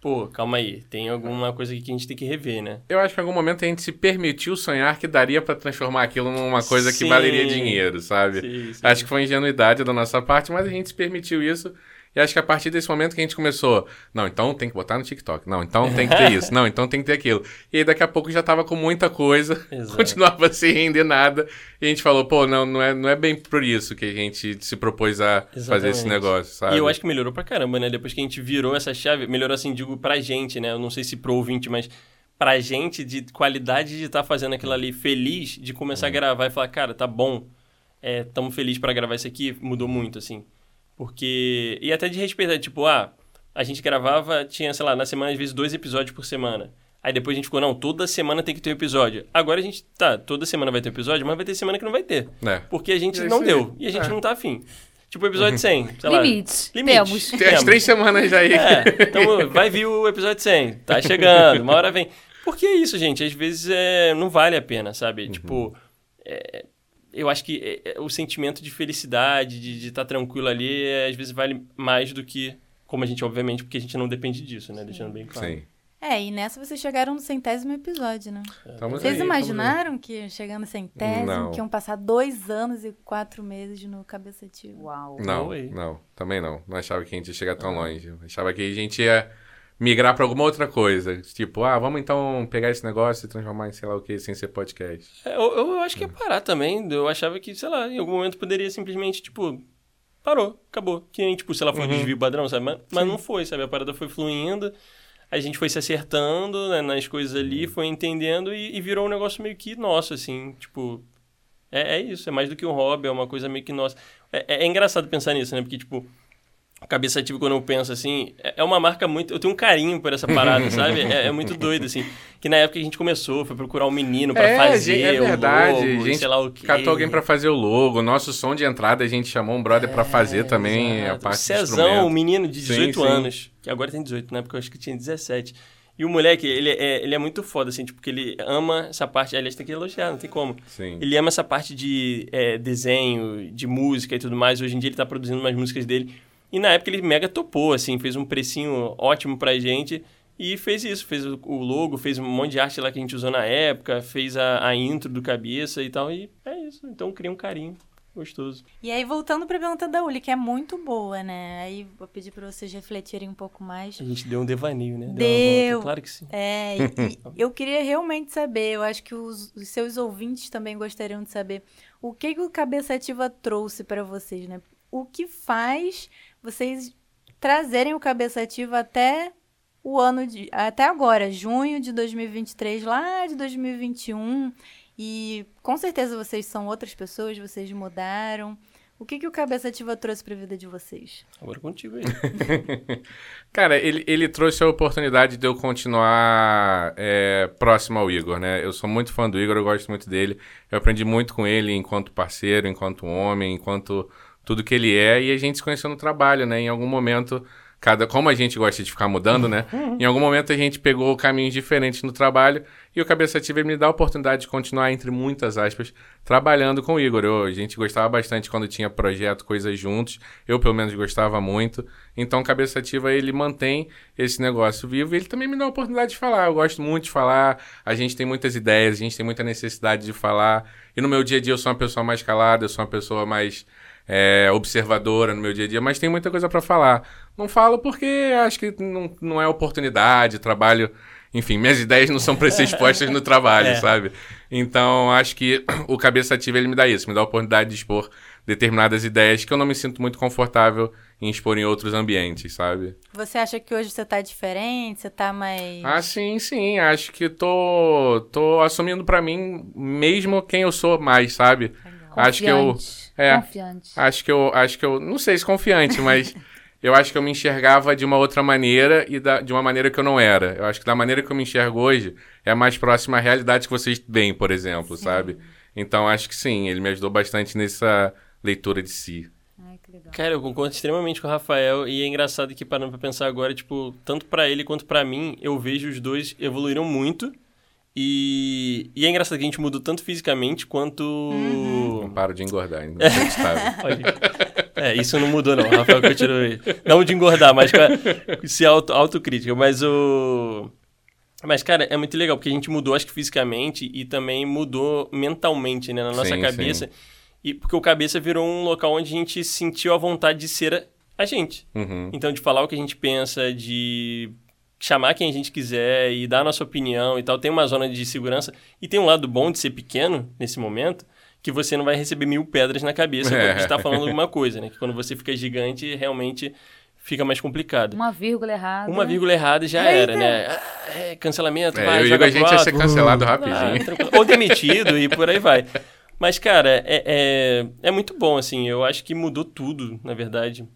[SPEAKER 4] pô, calma aí, tem alguma coisa aqui que a gente tem que rever, né?
[SPEAKER 3] Eu acho que em algum momento a gente se permitiu sonhar que daria para transformar aquilo numa coisa
[SPEAKER 4] Sim.
[SPEAKER 3] que valeria dinheiro, sabe?
[SPEAKER 4] Sim, sim.
[SPEAKER 3] Acho que foi ingenuidade da nossa parte, mas a gente se permitiu isso. E acho que a partir desse momento que a gente começou, não, então tem que botar no TikTok, não, então tem que ter isso, (laughs) não, então tem que ter aquilo. E aí daqui a pouco já tava com muita coisa, (laughs)
[SPEAKER 4] Exato.
[SPEAKER 3] continuava sem render nada, e a gente falou, pô, não, não é, não é bem por isso que a gente se propôs a fazer esse
[SPEAKER 4] Exatamente.
[SPEAKER 3] negócio, sabe?
[SPEAKER 4] E eu acho que melhorou pra caramba, né? Depois que a gente virou essa chave, melhorou assim, digo, pra gente, né? Eu não sei se pro ouvinte, mas pra gente de qualidade de estar fazendo aquilo ali feliz, de começar a gravar e falar, cara, tá bom, é, tamo feliz pra gravar isso aqui, mudou muito, assim. Porque. E até de respeito, tipo, ah, a gente gravava, tinha, sei lá, na semana, às vezes, dois episódios por semana. Aí depois a gente ficou, não, toda semana tem que ter um episódio. Agora a gente, tá, toda semana vai ter um episódio, mas vai ter semana que não vai ter.
[SPEAKER 3] É.
[SPEAKER 4] Porque a gente
[SPEAKER 3] É
[SPEAKER 4] não deu. E a gente
[SPEAKER 3] É.
[SPEAKER 4] não tá afim. Tipo, o episódio 100, sei lá.
[SPEAKER 2] Limites.
[SPEAKER 4] Limite.
[SPEAKER 2] Temos.
[SPEAKER 3] Tem as três semanas aí.
[SPEAKER 4] É, então vai vir o episódio 100. Tá chegando, uma hora vem. Porque é isso, gente. Às vezes é, não vale a pena, sabe? Tipo, é, eu acho que é, é, o sentimento de felicidade, de estar tranquilo ali, é, às vezes vale mais do que, como a gente, obviamente, porque a gente não depende disso, né? Deixando bem claro.
[SPEAKER 3] Sim.
[SPEAKER 1] É, e nessa vocês chegaram no centésimo episódio, né?
[SPEAKER 3] Estamos
[SPEAKER 1] Vocês
[SPEAKER 3] aí,
[SPEAKER 1] imaginaram que chegando no centésimo,
[SPEAKER 3] Não.
[SPEAKER 1] que iam passar dois anos e quatro meses no cabeça?
[SPEAKER 2] Uau.
[SPEAKER 3] Não, não, também não. Não achava que a gente ia chegar tão longe. Eu achava que a gente ia migrar pra alguma outra coisa. Tipo, ah, vamos então pegar esse negócio e transformar em sei lá o que, sem ser podcast.
[SPEAKER 4] É, eu, eu acho que ia parar também. Eu achava que, sei lá, em algum momento poderia simplesmente, tipo, parou, acabou. Que nem, tipo, se ela foi desvio padrão, sabe? Mas, mas não foi, sabe? A parada foi fluindo, a gente foi se acertando né, nas coisas ali, foi entendendo e, e virou um negócio meio que nosso, assim, tipo. É, é isso, é mais do que um hobby, é uma coisa meio que nossa. É, é- é engraçado pensar nisso, né? Porque, tipo, Cabeça Ativa, quando eu penso assim, é é uma marca muito. Eu tenho um carinho por essa parada, (laughs) sabe? É, é muito doido, assim. Que na época que a gente começou, foi procurar um menino pra
[SPEAKER 3] É,
[SPEAKER 4] fazer.
[SPEAKER 3] gente, é verdade.
[SPEAKER 4] O logo,
[SPEAKER 3] a gente
[SPEAKER 4] sei lá o quê.
[SPEAKER 3] catou alguém pra fazer o logo. Nosso som de entrada a gente chamou um brother pra fazer também
[SPEAKER 4] Exato.
[SPEAKER 3] a parte
[SPEAKER 4] o Cezão, o
[SPEAKER 3] instrumento.
[SPEAKER 4] menino de
[SPEAKER 3] Sim,
[SPEAKER 4] 18
[SPEAKER 3] sim.
[SPEAKER 4] anos, que agora tem 18, na época eu acho que tinha 17. E o moleque, ele é, ele é muito foda, assim, tipo, porque ele ama essa parte, aliás, tem que elogiar, não tem como.
[SPEAKER 3] Sim.
[SPEAKER 4] Ele ama essa parte de é, desenho, de música e tudo mais. Hoje em dia ele tá produzindo umas músicas dele. E na época ele mega topou, assim, fez um precinho ótimo pra gente. E fez isso, fez o logo, fez um monte de arte lá que a gente usou na época, fez a, a intro do cabeça e tal. E é isso, então cria um carinho gostoso.
[SPEAKER 1] E aí, voltando pra pergunta da Uli, que é muito boa, né? Aí vou pedir pra vocês refletirem um pouco mais.
[SPEAKER 4] A gente deu um devaneio, né?
[SPEAKER 1] Deu.
[SPEAKER 4] volta, claro que sim.
[SPEAKER 1] É, (laughs) e, eu queria realmente saber, eu acho que os, os seus ouvintes também gostariam de saber o que, que o Cabeça Ativa trouxe pra vocês, né? O que faz vocês trazerem o Cabeça Ativa até o ano de. até agora, junho de 2023, lá de 2021. E com certeza vocês são outras pessoas, vocês mudaram. O que, que o Cabeça Ativa trouxe pra vida de vocês?
[SPEAKER 4] Agora contigo aí. (laughs)
[SPEAKER 3] Cara, ele, ele trouxe a oportunidade de eu continuar é, próximo ao Igor, né? Eu sou muito fã do Igor, eu gosto muito dele. Eu aprendi muito com ele enquanto parceiro, enquanto homem, enquanto tudo que ele é. E a gente se conheceu no trabalho, né? Em algum momento, cada como a gente gosta de ficar mudando, né? Em algum momento a gente pegou caminhos diferentes no trabalho e o Cabeça Ativa me dá a oportunidade de continuar, entre muitas aspas, trabalhando com o Igor. Eu- a gente gostava bastante quando tinha projeto, coisas juntos. Eu, pelo menos, gostava muito. Então, o Cabeça Ativa, ele mantém esse negócio vivo e ele também me dá a oportunidade de falar. Eu gosto muito de falar, a gente tem muitas ideias, a gente tem muita necessidade de falar. E no meu dia a dia eu sou uma pessoa mais calada, eu sou uma pessoa mais é, observadora no meu dia a dia, mas tem muita coisa pra falar. Não falo porque acho que não, não é oportunidade, trabalho enfim, minhas (laughs) ideias não são para ser expostas no trabalho, (laughs)
[SPEAKER 4] É.
[SPEAKER 3] sabe? Então, acho que o cabeça ativa ele me dá isso, me dá a oportunidade de expor determinadas ideias que eu não me sinto muito confortável em expor em outros ambientes, sabe?
[SPEAKER 1] Você acha que hoje você tá diferente? Você tá mais.
[SPEAKER 3] Ah, sim, sim. Acho que tô, tô assumindo pra mim mesmo quem eu sou mais, sabe? Acho que eu. É.
[SPEAKER 2] Confiante.
[SPEAKER 3] Acho que eu. Acho que eu. Não sei se confiante, mas. (laughs) Eu acho que eu me enxergava de uma outra maneira e da- de uma maneira que eu não era. Eu acho que da maneira que eu me enxergo hoje é mais próxima à realidade que vocês veem, por exemplo, sabe? Então acho que sim, ele me ajudou bastante nessa leitura de si.
[SPEAKER 2] Ai, que legal.
[SPEAKER 4] Cara, eu concordo extremamente com o Rafael e é engraçado que parando pra pensar agora, tipo, tanto pra ele quanto pra mim, eu vejo os dois evoluíram muito. E, e é engraçado que a gente mudou tanto fisicamente quanto.
[SPEAKER 3] Não paro de engordar, inacreditável. (laughs)
[SPEAKER 4] Olha. É, isso não mudou, não. O Rafael continuou aí. Não de engordar, mas com a- se auto, autocrítica. Mas o. Mas, cara, é muito legal, porque a gente mudou, acho que fisicamente, e também mudou mentalmente, né? Na nossa
[SPEAKER 3] Sim,
[SPEAKER 4] cabeça.
[SPEAKER 3] sim.
[SPEAKER 4] E porque o cabeça virou um local onde a gente sentiu a vontade de ser a- a gente.
[SPEAKER 3] Uhum.
[SPEAKER 4] Então, de falar o que a gente pensa, de chamar quem a gente quiser e dar a nossa opinião e tal. Tem uma zona de segurança. E tem um lado bom de ser pequeno nesse momento, que você não vai receber mil pedras na cabeça
[SPEAKER 3] É.
[SPEAKER 4] quando está (laughs) falando alguma coisa, né? Que quando você fica gigante, realmente fica mais complicado.
[SPEAKER 2] Uma vírgula errada.
[SPEAKER 4] Uma vírgula errada já
[SPEAKER 2] Eita.
[SPEAKER 4] era, né? Ah, é, cancelamento,
[SPEAKER 3] É,
[SPEAKER 4] vai,
[SPEAKER 3] eu e
[SPEAKER 4] joga
[SPEAKER 3] a gente ia ser cancelado
[SPEAKER 4] Ah,
[SPEAKER 3] rapidinho.
[SPEAKER 4] tranquilo. Ou demitido e por aí vai. Mas, cara, é, é, é muito bom, assim. Eu acho que mudou tudo, na verdade.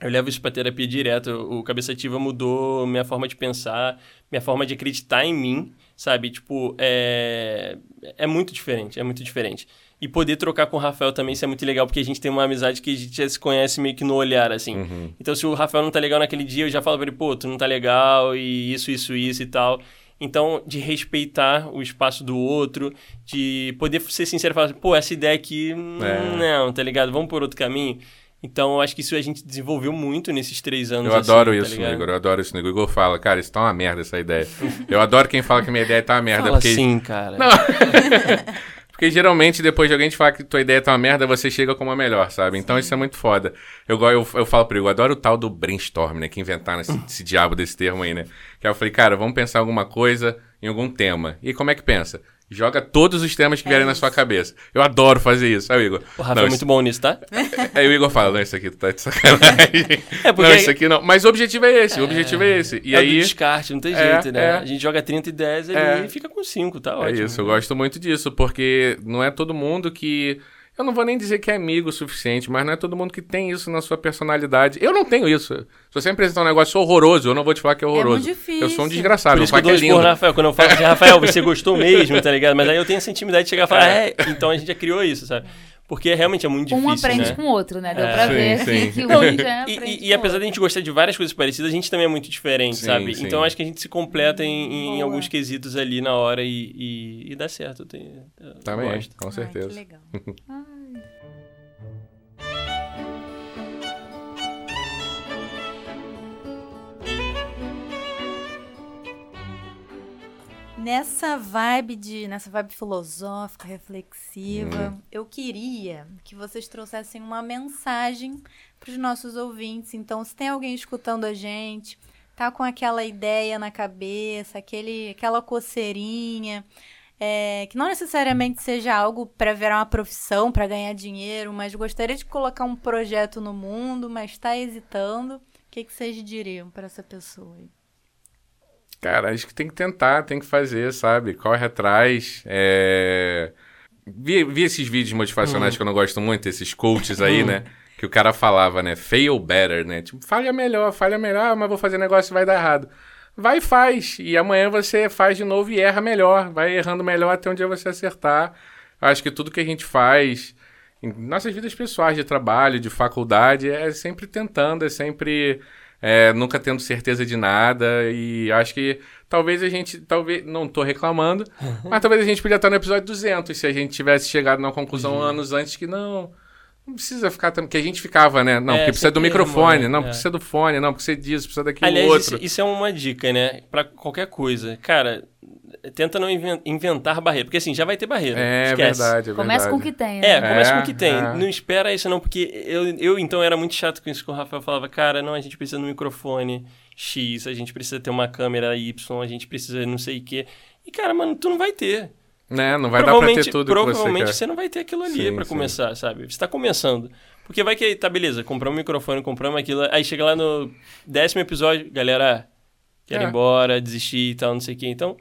[SPEAKER 4] Eu levo isso pra terapia direto. O Cabeça Ativa mudou minha forma de pensar, minha forma de acreditar em mim, sabe? Tipo, é, é muito diferente, é muito diferente. E poder trocar com o Rafael também, isso é muito legal, porque a gente tem uma amizade que a gente já se conhece meio que no olhar, assim.
[SPEAKER 3] Uhum.
[SPEAKER 4] Então, se o Rafael não tá legal naquele dia, eu já falo pra ele, pô, tu não tá legal, e isso, isso, isso e tal. Então, de respeitar o espaço do outro, de poder ser sincero e falar, pô, essa ideia aqui,
[SPEAKER 3] É.
[SPEAKER 4] não, tá ligado? Vamos por outro caminho. Então, eu acho que isso a gente desenvolveu muito nesses três anos.
[SPEAKER 3] Eu adoro
[SPEAKER 4] assim,
[SPEAKER 3] isso,
[SPEAKER 4] tá
[SPEAKER 3] no
[SPEAKER 4] ligado?
[SPEAKER 3] Igor. Eu adoro isso. O Igor fala, cara, isso tá uma merda, essa ideia. eu adoro quem fala que minha ideia tá uma merda.
[SPEAKER 4] Fala
[SPEAKER 3] porque...
[SPEAKER 4] assim, cara.
[SPEAKER 3] Não. (laughs) Porque geralmente, depois de alguém te falar que tua ideia tá uma merda, você chega com uma melhor, sabe? Então isso é muito foda. Eu, eu, eu falo pro Igor, eu adoro o tal do brainstorm, né? Que inventaram esse, esse diabo desse termo aí, né? Que eu falei, cara, vamos pensar alguma coisa em algum tema. E como é que pensa? Joga todos os temas que vierem na sua cabeça. Eu adoro fazer isso. Aí o Igor.
[SPEAKER 4] O Rafael
[SPEAKER 3] não,
[SPEAKER 4] é muito bom nisso, tá? (laughs)
[SPEAKER 3] Aí o Igor fala, não, isso aqui tu tá de sacanagem. (laughs)
[SPEAKER 4] É, porque-
[SPEAKER 3] Não, isso aqui não. Mas o objetivo é esse, o objetivo é esse. E
[SPEAKER 4] é
[SPEAKER 3] aí.
[SPEAKER 4] do descarte, não tem
[SPEAKER 3] É,
[SPEAKER 4] jeito, né?
[SPEAKER 3] é.
[SPEAKER 4] A gente joga 30 e 10 ali
[SPEAKER 3] É.
[SPEAKER 4] e fica com 5, tá
[SPEAKER 3] É
[SPEAKER 4] ótimo.
[SPEAKER 3] isso, eu gosto muito disso, porque não é todo mundo que. Eu não vou nem dizer que é amigo o suficiente, mas não é todo mundo que tem isso na sua personalidade. Eu não tenho isso. Se você apresentar um negócio horroroso, eu não vou te falar que é horroroso.
[SPEAKER 1] muito difícil.
[SPEAKER 3] Eu sou um desgraçado,
[SPEAKER 4] Por isso que eu dou
[SPEAKER 3] que é
[SPEAKER 4] no
[SPEAKER 3] lindo.
[SPEAKER 4] Rafael. Quando eu falo assim, Rafael, você gostou mesmo, tá ligado? Mas aí eu tenho essa intimidade de chegar e falar, é, então a gente já criou isso, sabe? Porque realmente é muito difícil,
[SPEAKER 2] Um aprende
[SPEAKER 4] né?
[SPEAKER 2] com o outro, né? Deu
[SPEAKER 4] É.
[SPEAKER 2] pra
[SPEAKER 3] Sim,
[SPEAKER 2] ver
[SPEAKER 3] sim.
[SPEAKER 2] que um já
[SPEAKER 4] E, (laughs)
[SPEAKER 2] aprende
[SPEAKER 4] e- e apesar de a gente gostar de várias coisas parecidas, a gente também é muito diferente,
[SPEAKER 3] Sim,
[SPEAKER 4] sabe?
[SPEAKER 3] sim.
[SPEAKER 4] Então acho que a gente se completa em, em alguns quesitos ali na hora e, e, e dá certo. Eu, tenho, eu
[SPEAKER 3] Também,
[SPEAKER 4] gosto.
[SPEAKER 3] com
[SPEAKER 1] Ai,
[SPEAKER 3] certeza.
[SPEAKER 1] que legal. (laughs) Nessa vibe de, nessa vibe filosófica, reflexiva, eu queria que vocês trouxessem uma mensagem para os nossos ouvintes. Então, se tem alguém escutando a gente, tá com aquela ideia na cabeça, aquele, aquela coceirinha, é, que não necessariamente seja algo para virar uma profissão, para ganhar dinheiro, mas gostaria de colocar um projeto no mundo, mas está hesitando, o que, que vocês diriam para essa pessoa? aí?
[SPEAKER 3] Cara, acho que tem que tentar, tem que fazer, sabe? Corre atrás. É... Vi, vi esses vídeos motivacionais que eu não gosto muito, esses coaches aí, né? Que o cara falava, né? Fail better, né? Tipo, falha melhor, falha melhor, ah, mas vou fazer negócio e vai dar errado. Vai e faz. E amanhã você faz de novo e erra melhor. Vai errando melhor até um dia você acertar. Acho que tudo que a gente faz em nossas vidas pessoais, de trabalho, de faculdade, é sempre tentando, é sempre é, nunca tendo certeza de nada. E acho que talvez a gente, talvez, não tô reclamando, (laughs) mas talvez a gente podia estar no episódio 200 se a gente tivesse chegado na conclusão
[SPEAKER 4] Uhum.
[SPEAKER 3] anos antes que não. Não precisa ficar tão. Que a gente ficava, né? Não,
[SPEAKER 4] É,
[SPEAKER 3] porque precisa do microfone,
[SPEAKER 4] erro,
[SPEAKER 3] não,
[SPEAKER 4] né?
[SPEAKER 3] precisa do fone, não, precisa disso, precisa daquilo
[SPEAKER 4] Aliás,
[SPEAKER 3] outro.
[SPEAKER 4] isso, isso é uma dica, né? Pra qualquer coisa. Cara, tenta não inven- inventar barreira. Porque assim, já vai ter barreira.
[SPEAKER 3] É
[SPEAKER 4] Esquece.
[SPEAKER 3] verdade, é
[SPEAKER 2] Começa com o que tem, né?
[SPEAKER 4] É, começa
[SPEAKER 3] É,
[SPEAKER 4] com o que tem.
[SPEAKER 3] é.
[SPEAKER 4] Não espera isso, não, porque eu, eu então era muito chato com isso que o Rafael falava, cara, não, a gente precisa do microfone. X, a gente precisa ter uma câmera Y, a gente precisa não sei o quê. E, cara, mano, tu não vai ter.
[SPEAKER 3] Né? Não vai dar pra ter tudo que você
[SPEAKER 4] Provavelmente
[SPEAKER 3] quer.
[SPEAKER 4] você não vai ter aquilo ali
[SPEAKER 3] Sim,
[SPEAKER 4] pra
[SPEAKER 3] sim.
[SPEAKER 4] começar, sabe? Você tá começando. Porque vai que, tá, beleza, compramos um microfone, compramos aquilo, aí chega lá no décimo episódio, galera, quero ir
[SPEAKER 3] É.
[SPEAKER 4] embora, desistir e tal, não sei o quê. Então,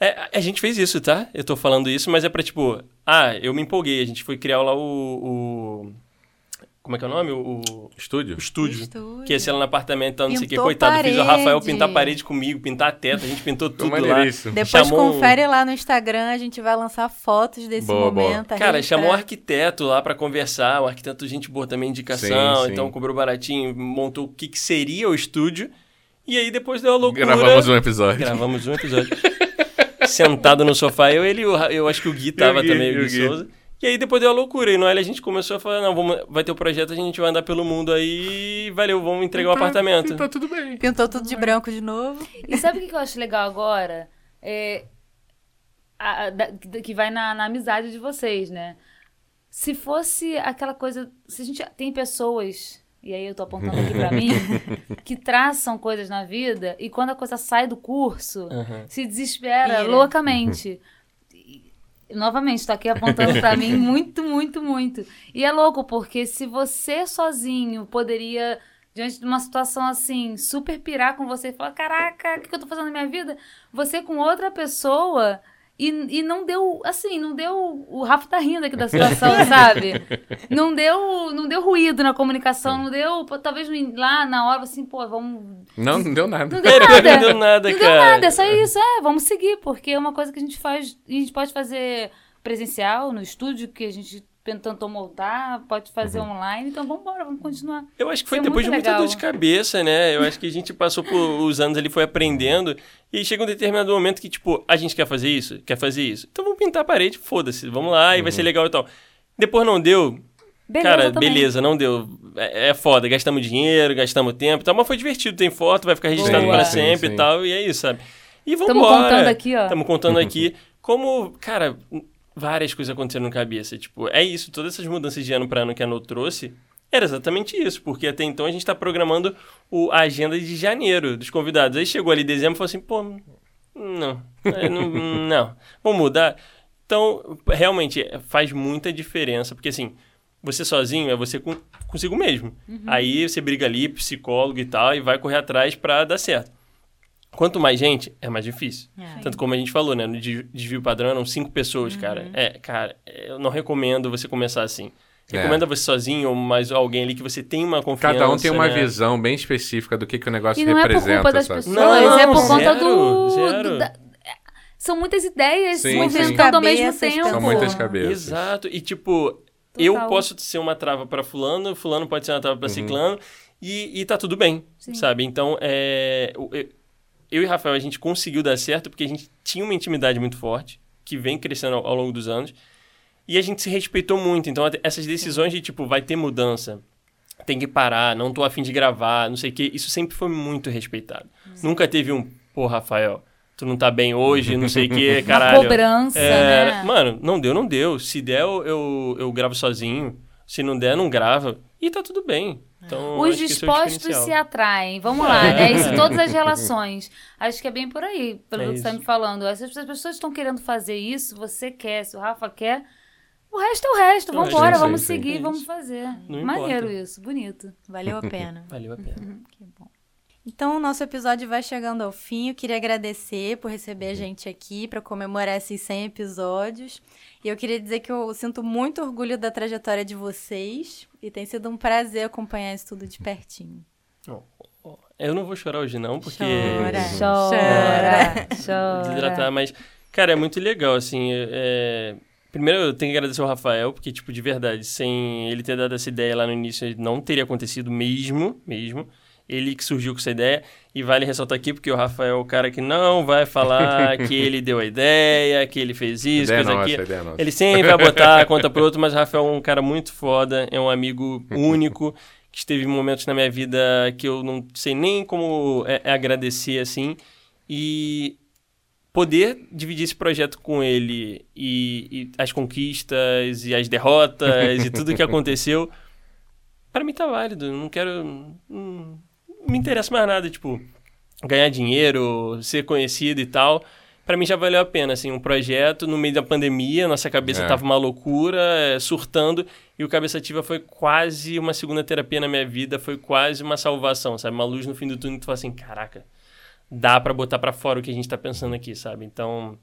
[SPEAKER 4] é, a gente fez isso, tá? Eu tô falando isso, mas é pra tipo, ah, eu me empolguei, a gente foi criar lá o. o- como é que é o nome? O, o
[SPEAKER 3] Estúdio?
[SPEAKER 4] estúdio.
[SPEAKER 1] Estúdio.
[SPEAKER 4] Que ia ser lá no apartamento e tal, não sei o quê. Coitado, fiz o Rafael
[SPEAKER 1] parede.
[SPEAKER 4] pintar a parede comigo, pintar a teta, a gente pintou tudo lá.
[SPEAKER 3] maneiríssimo.
[SPEAKER 1] Depois
[SPEAKER 4] Chamou
[SPEAKER 1] confere lá no Instagram, a gente vai lançar fotos desse
[SPEAKER 3] Boa, boa.
[SPEAKER 1] momento. a
[SPEAKER 4] Cara,
[SPEAKER 1] registrar.
[SPEAKER 4] chamou um arquiteto lá pra conversar, um arquiteto gente boa também, indicação,
[SPEAKER 3] Sim, sim.
[SPEAKER 4] então cobrou baratinho, montou o que, que seria o estúdio. E aí depois deu a loucura.
[SPEAKER 3] Gravamos um episódio.
[SPEAKER 4] Gravamos um episódio. (laughs) Sentado no sofá, eu, ele, e Ra- eu acho que o Gui tava
[SPEAKER 3] Gui,
[SPEAKER 4] também,
[SPEAKER 3] e
[SPEAKER 4] o
[SPEAKER 3] o
[SPEAKER 4] Gui
[SPEAKER 3] Gui.
[SPEAKER 4] Souza. E aí depois deu a loucura. E no L a gente começou a falar, não, vamos, vai ter o projeto, a gente vai andar pelo mundo aí, valeu, vamos entregar o apartamento.
[SPEAKER 3] Tá tudo bem.
[SPEAKER 1] Pintou tudo de branco de novo.
[SPEAKER 2] E sabe o que que eu acho legal agora? É, a- a- da- que vai na, na amizade de vocês, né? Se fosse aquela coisa. Se a gente tem pessoas, e aí eu tô apontando aqui pra mim, (laughs) que traçam coisas na vida e quando a coisa sai do curso,
[SPEAKER 4] Aham.
[SPEAKER 2] se desespera
[SPEAKER 1] Pira.
[SPEAKER 2] loucamente. E, Novamente, tô aqui apontando pra mim (laughs) muito, muito, muito. E é louco, porque se você sozinho poderia, diante de uma situação assim, super pirar com você e falar: caraca, o que que eu tô fazendo na minha vida? Você com outra pessoa. E, e não deu, assim, não deu. O Rafa tá rindo aqui da situação, (laughs) sabe? Não deu, não deu ruído na comunicação, não deu. pô, Talvez lá na hora, assim, pô, vamos
[SPEAKER 3] Não, não deu nada.
[SPEAKER 2] não deu (laughs) nada.
[SPEAKER 4] não deu nada,
[SPEAKER 2] Não
[SPEAKER 4] cara.
[SPEAKER 2] deu nada, é só isso. É, vamos seguir, porque é uma coisa que a gente faz. A gente pode fazer presencial no estúdio que a gente tentou montar, pode fazer
[SPEAKER 3] Uhum.
[SPEAKER 2] online, então vamos embora, vamos continuar.
[SPEAKER 4] Eu acho que foi
[SPEAKER 2] Isso é
[SPEAKER 4] depois de muita dor de cabeça, né? Eu acho que a gente passou por (laughs) os anos ali, foi aprendendo. E chega um determinado momento que, tipo, a gente quer fazer isso, quer fazer isso. Então vamos pintar a parede, foda-se, vamos lá e vai
[SPEAKER 3] Uhum.
[SPEAKER 4] ser legal e tal. Depois não deu,
[SPEAKER 2] Beleza
[SPEAKER 4] cara,
[SPEAKER 2] também.
[SPEAKER 4] beleza, não deu. É, é foda, gastamos dinheiro, gastamos tempo e tal, mas foi divertido, tem foto, vai ficar registrado para
[SPEAKER 3] Sim,
[SPEAKER 4] sempre
[SPEAKER 3] sim.
[SPEAKER 4] e tal, e é isso, sabe? E vamos
[SPEAKER 2] Tamo contando aqui, ó.
[SPEAKER 4] Estamos contando (laughs) aqui como, cara, várias coisas aconteceram na cabeça. Tipo, é isso, todas essas mudanças de ano para ano que a No trouxe, era exatamente isso, porque até então a gente está programando o, a agenda de janeiro dos convidados. Aí chegou ali dezembro e falou assim, pô, não, é, não, (laughs) não, vamos mudar. Então, realmente, é, faz muita diferença, porque assim, você sozinho é você com, consigo mesmo. Aí você briga ali, psicólogo e tal, e vai correr atrás para dar certo. Quanto mais gente, é mais difícil.
[SPEAKER 1] É.
[SPEAKER 4] Tanto como a gente falou, né? No de- desvio padrão eram cinco pessoas,
[SPEAKER 3] Uhum.
[SPEAKER 4] cara. É, cara, eu não recomendo você começar assim.
[SPEAKER 3] É.
[SPEAKER 4] Recomenda você sozinho ou mais alguém ali que você tem uma confiança.
[SPEAKER 3] Cada um tem uma
[SPEAKER 4] né?
[SPEAKER 3] visão bem específica do que, que o negócio
[SPEAKER 2] E não é por
[SPEAKER 3] representa,
[SPEAKER 2] culpa das
[SPEAKER 3] sabe?
[SPEAKER 2] pessoas,
[SPEAKER 4] Não,
[SPEAKER 2] é por conta
[SPEAKER 4] zero,
[SPEAKER 2] do.
[SPEAKER 4] zero.
[SPEAKER 2] do- da- são muitas ideias
[SPEAKER 3] Sim,
[SPEAKER 2] movimentando ao mesmo tempo.
[SPEAKER 3] São muitas cabeças.
[SPEAKER 4] Exato. E tipo, eu
[SPEAKER 2] Total.
[SPEAKER 4] posso ser uma trava pra fulano, fulano pode ser uma trava
[SPEAKER 3] Uhum.
[SPEAKER 4] pra ciclano, e, e tá tudo bem,
[SPEAKER 2] Sim.
[SPEAKER 4] sabe? Então, é, eu, e Rafael, a gente conseguiu dar certo porque a gente tinha uma intimidade muito forte, que vem crescendo ao, ao longo dos anos, e a gente se respeitou muito. Então, essas decisões de, tipo, vai ter mudança, tem que parar, não tô afim de gravar, não sei o quê, isso sempre foi muito respeitado. Nunca teve um, pô, Rafael, tu não tá bem hoje, não sei o quê, (laughs)
[SPEAKER 2] Uma
[SPEAKER 4] caralho.
[SPEAKER 2] cobrança,
[SPEAKER 4] É,
[SPEAKER 2] né?
[SPEAKER 4] Mano, não deu, não deu. Se der, eu, eu, eu gravo sozinho. Se não der, não grava. E tá tudo bem. Então,
[SPEAKER 2] Os
[SPEAKER 4] é
[SPEAKER 2] dispostos se
[SPEAKER 4] diferencial.
[SPEAKER 2] atraem. Vamos lá, (laughs) é isso em todas as relações. Acho que é bem por aí, pelo
[SPEAKER 4] É
[SPEAKER 2] que você está me falando. Se as pessoas estão querendo fazer isso, você quer, se o Rafa quer, o resto é o resto.
[SPEAKER 4] O
[SPEAKER 2] Vamos embora,
[SPEAKER 3] é
[SPEAKER 2] vamos seguir,
[SPEAKER 4] é
[SPEAKER 2] vamos fazer.
[SPEAKER 4] Não
[SPEAKER 2] Maneiro
[SPEAKER 4] importa.
[SPEAKER 2] isso, bonito.
[SPEAKER 1] Valeu a pena.
[SPEAKER 4] Valeu a pena.
[SPEAKER 1] Que bom. Então, o nosso episódio vai chegando ao fim. Eu queria agradecer por receber a gente aqui para comemorar esses 100 episódios. E eu queria dizer que eu sinto muito orgulho da trajetória de vocês e tem sido um prazer acompanhar isso tudo de pertinho.
[SPEAKER 4] Eu não vou chorar hoje, não, porque.
[SPEAKER 1] Chora.
[SPEAKER 2] Chora,
[SPEAKER 4] Desidratar,
[SPEAKER 2] chora.
[SPEAKER 4] mas, cara, é muito legal, assim. é- Primeiro, eu tenho que agradecer ao Rafael, porque, tipo, de verdade, sem ele ter dado essa ideia lá no início, não teria acontecido mesmo, mesmo. Ele que surgiu com essa ideia. E vale ressaltar aqui, porque o Rafael é o cara que não vai falar (laughs) que ele deu a ideia, que ele fez isso,
[SPEAKER 3] nossa,
[SPEAKER 4] aquilo.
[SPEAKER 3] nossa.
[SPEAKER 4] Ele sempre vai (laughs) botar a conta pro outro, mas o Rafael é um cara muito foda, é um amigo único, (laughs) que esteve em momentos na minha vida que eu não sei nem como é, é agradecer, assim. E poder dividir esse projeto com ele e, e as conquistas e as derrotas e tudo que aconteceu, para mim tá válido. Não quero. Não, me interessa mais nada, tipo, ganhar dinheiro, ser conhecido e tal. Pra mim já valeu a pena, assim, um projeto no meio da pandemia, nossa cabeça
[SPEAKER 3] É.
[SPEAKER 4] tava uma loucura, é, surtando, e o Cabeça Ativa foi quase uma segunda terapia na minha vida, foi quase uma salvação, sabe? Uma luz no fim do túnel, tu fala assim, caraca, dá pra botar pra fora o que a gente tá pensando aqui, sabe? Então,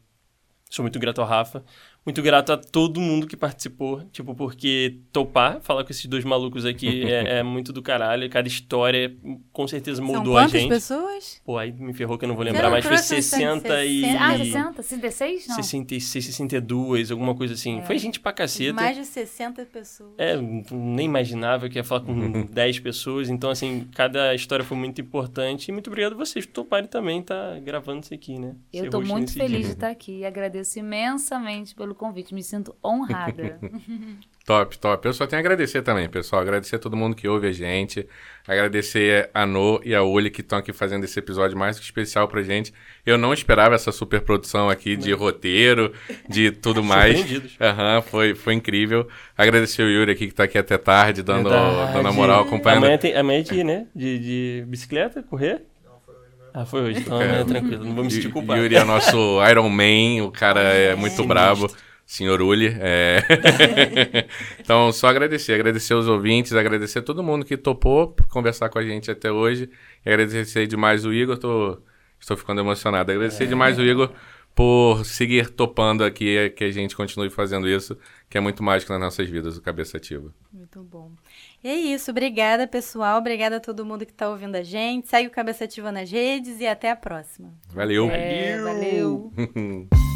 [SPEAKER 4] sou muito grato ao Rafa, muito grato a todo mundo que participou, tipo, porque topar, falar com esses dois malucos aqui (laughs) é, é muito do caralho, cada história com certeza
[SPEAKER 1] São
[SPEAKER 4] moldou a
[SPEAKER 1] quantas
[SPEAKER 4] gente.
[SPEAKER 1] pessoas?
[SPEAKER 4] Pô, aí me ferrou que eu não vou lembrar, mas foi
[SPEAKER 1] trouxe os
[SPEAKER 4] 60 e...
[SPEAKER 1] 60?
[SPEAKER 2] Ah, 60? 66? Não.
[SPEAKER 4] 66, 62, alguma coisa assim. Foi gente pra caceta.
[SPEAKER 1] Mais de 60 pessoas.
[SPEAKER 4] É, nem imaginava que ia falar com (laughs) 10 pessoas. Então, assim, cada história foi muito importante. E muito obrigado a vocês por toparem também estar gravando isso aqui, né?
[SPEAKER 2] Eu
[SPEAKER 4] Ser
[SPEAKER 2] tô muito feliz
[SPEAKER 4] dia.
[SPEAKER 2] de estar aqui e agradeço imensamente pelo convite. Me sinto honrada. (laughs)
[SPEAKER 3] Top, top. Eu só tenho a agradecer também, pessoal. Agradecer a todo mundo que ouve a gente. Agradecer a No e a Uli que estão aqui fazendo esse episódio mais que especial pra gente. Eu não esperava essa super produção aqui de roteiro, de tudo (laughs) mais. Aham, foi, foi incrível. Agradecer o Yuri aqui que tá aqui até tarde, dando,
[SPEAKER 4] Verdade.
[SPEAKER 3] dando a moral, acompanhando.
[SPEAKER 4] Amanhã, tem, amanhã é dia, né? De, de bicicleta, correr? Ah, foi hoje. Então é tranquilo. Não vou me sentir
[SPEAKER 3] Yu-
[SPEAKER 4] culpado.
[SPEAKER 3] Yuri é nosso (laughs) Iron Man, o cara é muito
[SPEAKER 4] Sinistro.
[SPEAKER 3] brabo. Senhor Uli. é. (laughs) então, só agradecer. Agradecer os ouvintes, agradecer todo mundo que topou conversar com a gente até hoje. E agradecer demais o Igor. Tô, estou ficando emocionado. Agradecer demais o Igor por seguir topando aqui, que a gente continue fazendo isso, que é muito mágico nas nossas vidas, o Cabeça Ativa.
[SPEAKER 1] Muito bom. E é isso. Obrigada, pessoal. Obrigada a todo mundo que tá ouvindo a gente. Segue o Cabeça Ativa nas redes e até a próxima.
[SPEAKER 3] Valeu!
[SPEAKER 2] É, valeu. (laughs)